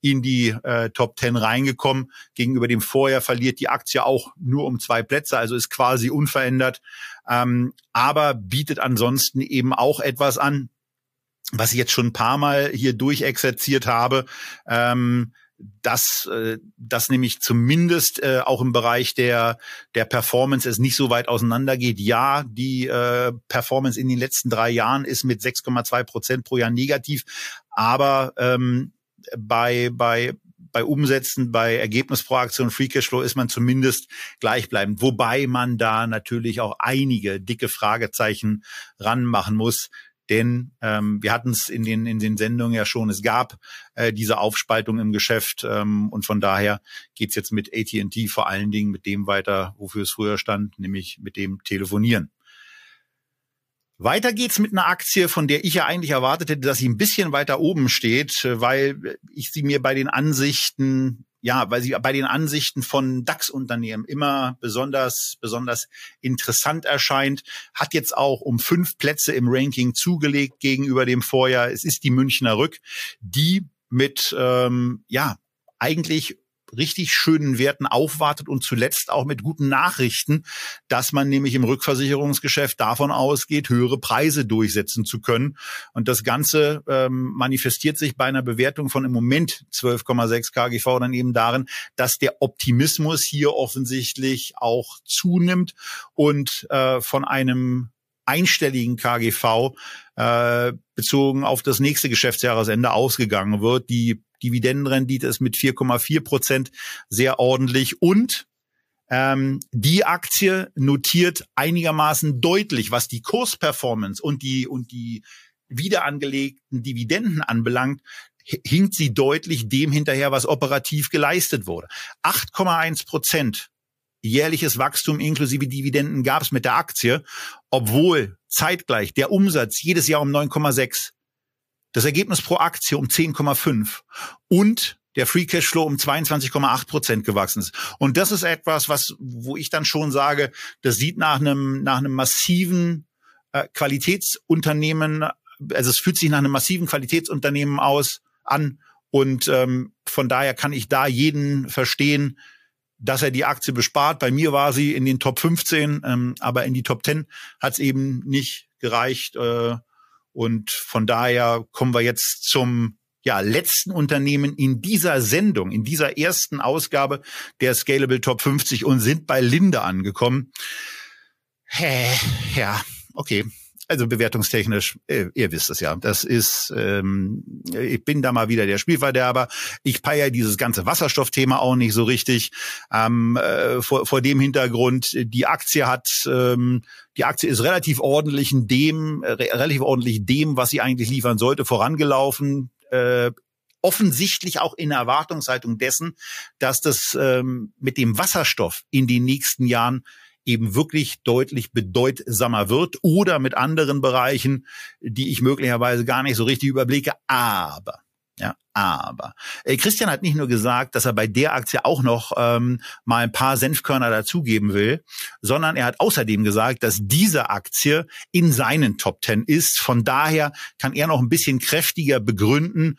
Speaker 2: in die äh, Top Ten reingekommen. Gegenüber dem Vorjahr verliert die Aktie auch nur um zwei Plätze, also ist quasi unverändert, ähm, aber bietet ansonsten eben auch etwas an, was ich jetzt schon ein paar Mal hier durchexerziert habe. Ähm, dass äh, das nämlich zumindest äh, auch im Bereich der der Performance es nicht so weit auseinandergeht. Ja, die äh, Performance in den letzten drei Jahren ist mit 6,2 Prozent pro Jahr negativ, aber ähm, bei bei bei Umsätzen, bei Ergebnis pro Aktion, Free Cashflow ist man zumindest gleichbleibend. Wobei man da natürlich auch einige dicke Fragezeichen ranmachen muss. Denn ähm, wir hatten es in den, in den Sendungen ja schon, es gab äh, diese Aufspaltung im Geschäft ähm, und von daher geht's jetzt mit ATT vor allen Dingen mit dem weiter, wofür es früher stand, nämlich mit dem Telefonieren. Weiter geht's mit einer Aktie, von der ich ja eigentlich erwartet hätte, dass sie ein bisschen weiter oben steht, weil ich sie mir bei den Ansichten, ja, weil sie bei den Ansichten von DAX-Unternehmen immer besonders, besonders interessant erscheint, hat jetzt auch um fünf Plätze im Ranking zugelegt gegenüber dem Vorjahr. Es ist die Münchner Rück, die mit, ähm, ja, eigentlich richtig schönen Werten aufwartet und zuletzt auch mit guten Nachrichten, dass man nämlich im Rückversicherungsgeschäft davon ausgeht, höhere Preise durchsetzen zu können. Und das Ganze ähm, manifestiert sich bei einer Bewertung von im Moment 12,6 KGV dann eben darin, dass der Optimismus hier offensichtlich auch zunimmt und äh, von einem einstelligen KGV äh, bezogen auf das nächste Geschäftsjahresende ausgegangen wird. Die Dividendenrendite ist mit 4,4 Prozent sehr ordentlich und ähm, die Aktie notiert einigermaßen deutlich, was die Kursperformance und die und die wiederangelegten Dividenden anbelangt, hinkt sie deutlich dem hinterher, was operativ geleistet wurde. 8,1 Prozent jährliches Wachstum inklusive Dividenden gab es mit der Aktie, obwohl zeitgleich der Umsatz jedes Jahr um 9,6 das Ergebnis pro Aktie um 10,5 und der Free Cashflow um 22,8 Prozent gewachsen ist. Und das ist etwas, was, wo ich dann schon sage, das sieht nach einem, nach einem massiven äh, Qualitätsunternehmen, also es fühlt sich nach einem massiven Qualitätsunternehmen aus, an. Und ähm, von daher kann ich da jeden verstehen, dass er die Aktie bespart. Bei mir war sie in den Top 15, ähm, aber in die Top 10 hat es eben nicht gereicht. Äh, und von daher kommen wir jetzt zum ja, letzten Unternehmen in dieser Sendung, in dieser ersten Ausgabe der Scalable Top 50 und sind bei Linde angekommen. Hä, ja, okay also bewertungstechnisch, äh, ihr wisst es ja, das ist, ähm, ich bin da mal wieder der Spielverderber. Ich peier dieses ganze Wasserstoffthema auch nicht so richtig. Ähm, äh, vor, vor dem Hintergrund, die Aktie hat, ähm, die Aktie ist relativ ordentlich dem, äh, relativ ordentlich dem, was sie eigentlich liefern sollte, vorangelaufen. Äh, offensichtlich auch in Erwartungshaltung dessen, dass das ähm, mit dem Wasserstoff in den nächsten Jahren eben wirklich deutlich bedeutsamer wird oder mit anderen Bereichen, die ich möglicherweise gar nicht so richtig überblicke. Aber ja, aber äh, Christian hat nicht nur gesagt, dass er bei der Aktie auch noch ähm, mal ein paar Senfkörner dazugeben will, sondern er hat außerdem gesagt, dass diese Aktie in seinen Top Ten ist. Von daher kann er noch ein bisschen kräftiger begründen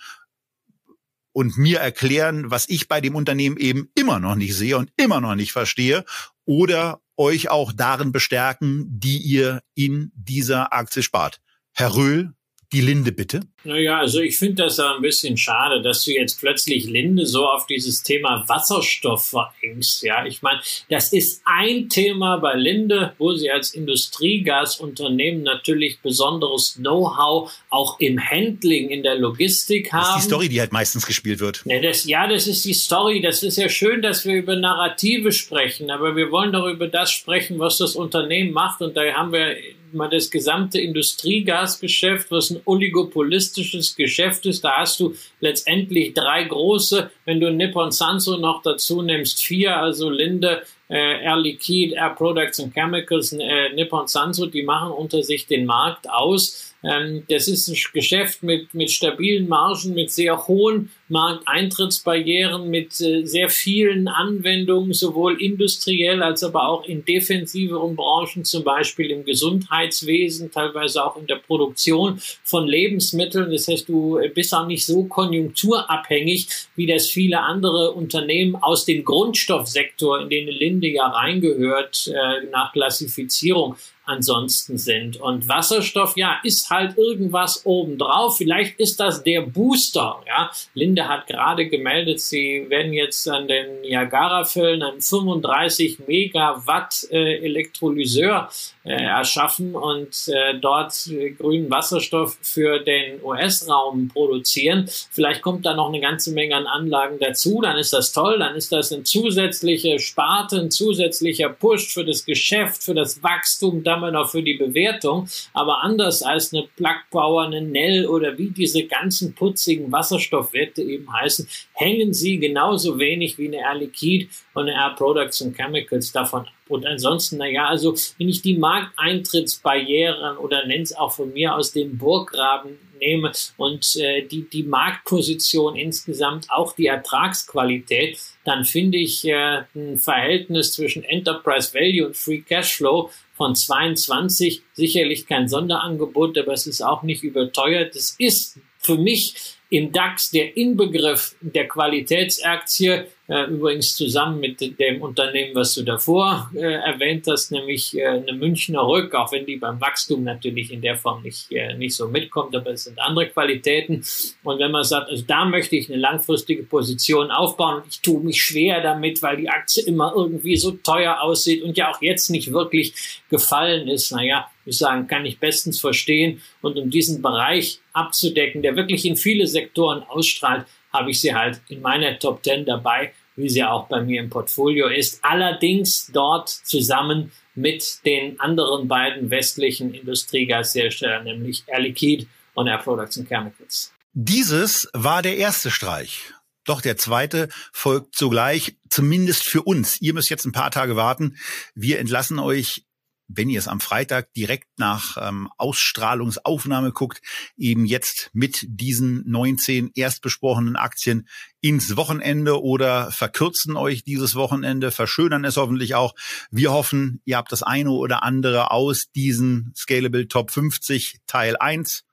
Speaker 2: und mir erklären, was ich bei dem Unternehmen eben immer noch nicht sehe und immer noch nicht verstehe oder euch auch darin bestärken, die ihr in dieser Aktie spart. Herr Röhl, die Linde bitte.
Speaker 3: Naja, also ich finde das ja ein bisschen schade, dass du jetzt plötzlich Linde so auf dieses Thema Wasserstoff verengst. Ja, ich meine, das ist ein Thema bei Linde, wo sie als Industriegasunternehmen natürlich besonderes Know-how auch im Handling, in der Logistik haben. Das
Speaker 2: ist die Story, die halt meistens gespielt wird.
Speaker 3: Ja das, ja, das ist die Story. Das ist ja schön, dass wir über Narrative sprechen, aber wir wollen doch über das sprechen, was das Unternehmen macht. Und da haben wir mal das gesamte Industriegasgeschäft, was ein Oligopolist monopolistisches Geschäft ist. Da hast du letztendlich drei große, wenn du Nippon Sanso noch dazu nimmst, vier, also Linde, äh, Air Liquide, Air Products and Chemicals, äh, Nippon Sanso, die machen unter sich den Markt aus. Ähm, das ist ein Geschäft mit, mit stabilen Margen, mit sehr hohen Markteintrittsbarrieren, mit äh, sehr vielen Anwendungen, sowohl industriell als aber auch in defensiveren Branchen, zum Beispiel im Gesundheitswesen, teilweise auch in der Produktion von Lebensmitteln. Das heißt, du bist auch nicht so konjunkturabhängig, wie das viele andere Unternehmen aus dem Grundstoffsektor, in den Linde ja reingehört, äh, nach Klassifizierung ansonsten sind. Und Wasserstoff, ja, ist halt irgendwas obendrauf. Vielleicht ist das der Booster. Ja, Linde hat gerade gemeldet, sie werden jetzt an den Niagara-Fällen einen 35 Megawatt äh, Elektrolyseur äh, erschaffen und äh, dort äh, grünen Wasserstoff für den US-Raum produzieren. Vielleicht kommt da noch eine ganze Menge an Anlagen dazu. Dann ist das toll. Dann ist das ein zusätzliche Sparte, ein zusätzlicher Push für das Geschäft, für das Wachstum, damit auch für die Bewertung. Aber anders als eine Plug Power, eine Nell oder wie diese ganzen putzigen Wasserstoffwerte eben heißen, hängen sie genauso wenig wie eine Air Liquide und eine Air Products and Chemicals davon ab. Und ansonsten, naja, also wenn ich die Markteintrittsbarrieren oder nenne es auch von mir aus den Burggraben nehme und äh, die, die Marktposition insgesamt, auch die Ertragsqualität, dann finde ich äh, ein Verhältnis zwischen Enterprise Value und Free Cashflow von 22 sicherlich kein Sonderangebot, aber es ist auch nicht überteuert. Es ist für mich im DAX der Inbegriff der Qualitätsaktie äh, übrigens zusammen mit dem Unternehmen, was du davor äh, erwähnt hast, nämlich äh, eine Münchner Rück, auch wenn die beim Wachstum natürlich in der Form nicht, äh, nicht so mitkommt, aber es sind andere Qualitäten. Und wenn man sagt, also da möchte ich eine langfristige Position aufbauen, ich tue mich schwer damit, weil die Aktie immer irgendwie so teuer aussieht und ja auch jetzt nicht wirklich gefallen ist, naja, ich sagen, kann ich bestens verstehen. Und um diesen Bereich abzudecken, der wirklich in viele Sektoren ausstrahlt, habe ich sie halt in meiner Top 10 dabei wie sie auch bei mir im Portfolio ist. Allerdings dort zusammen mit den anderen beiden westlichen Industriegasherstellern, nämlich Air Liquide und Air Products and Chemicals.
Speaker 2: Dieses war der erste Streich. Doch der zweite folgt sogleich, zumindest für uns. Ihr müsst jetzt ein paar Tage warten. Wir entlassen euch wenn ihr es am Freitag direkt nach ähm, Ausstrahlungsaufnahme guckt, eben jetzt mit diesen 19 erstbesprochenen Aktien ins Wochenende oder verkürzen euch dieses Wochenende, verschönern es hoffentlich auch. Wir hoffen, ihr habt das eine oder andere aus diesen Scalable Top 50 Teil 1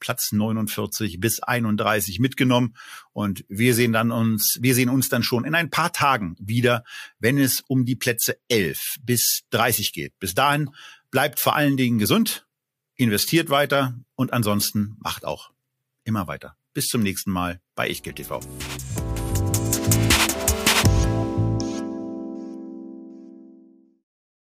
Speaker 2: Platz 49 bis 31 mitgenommen. Und wir sehen dann uns, wir sehen uns dann schon in ein paar Tagen wieder, wenn es um die Plätze 11 bis 30 geht. Bis dahin bleibt vor allen Dingen gesund, investiert weiter und ansonsten macht auch immer weiter. Bis zum nächsten Mal bei Ichgeld TV.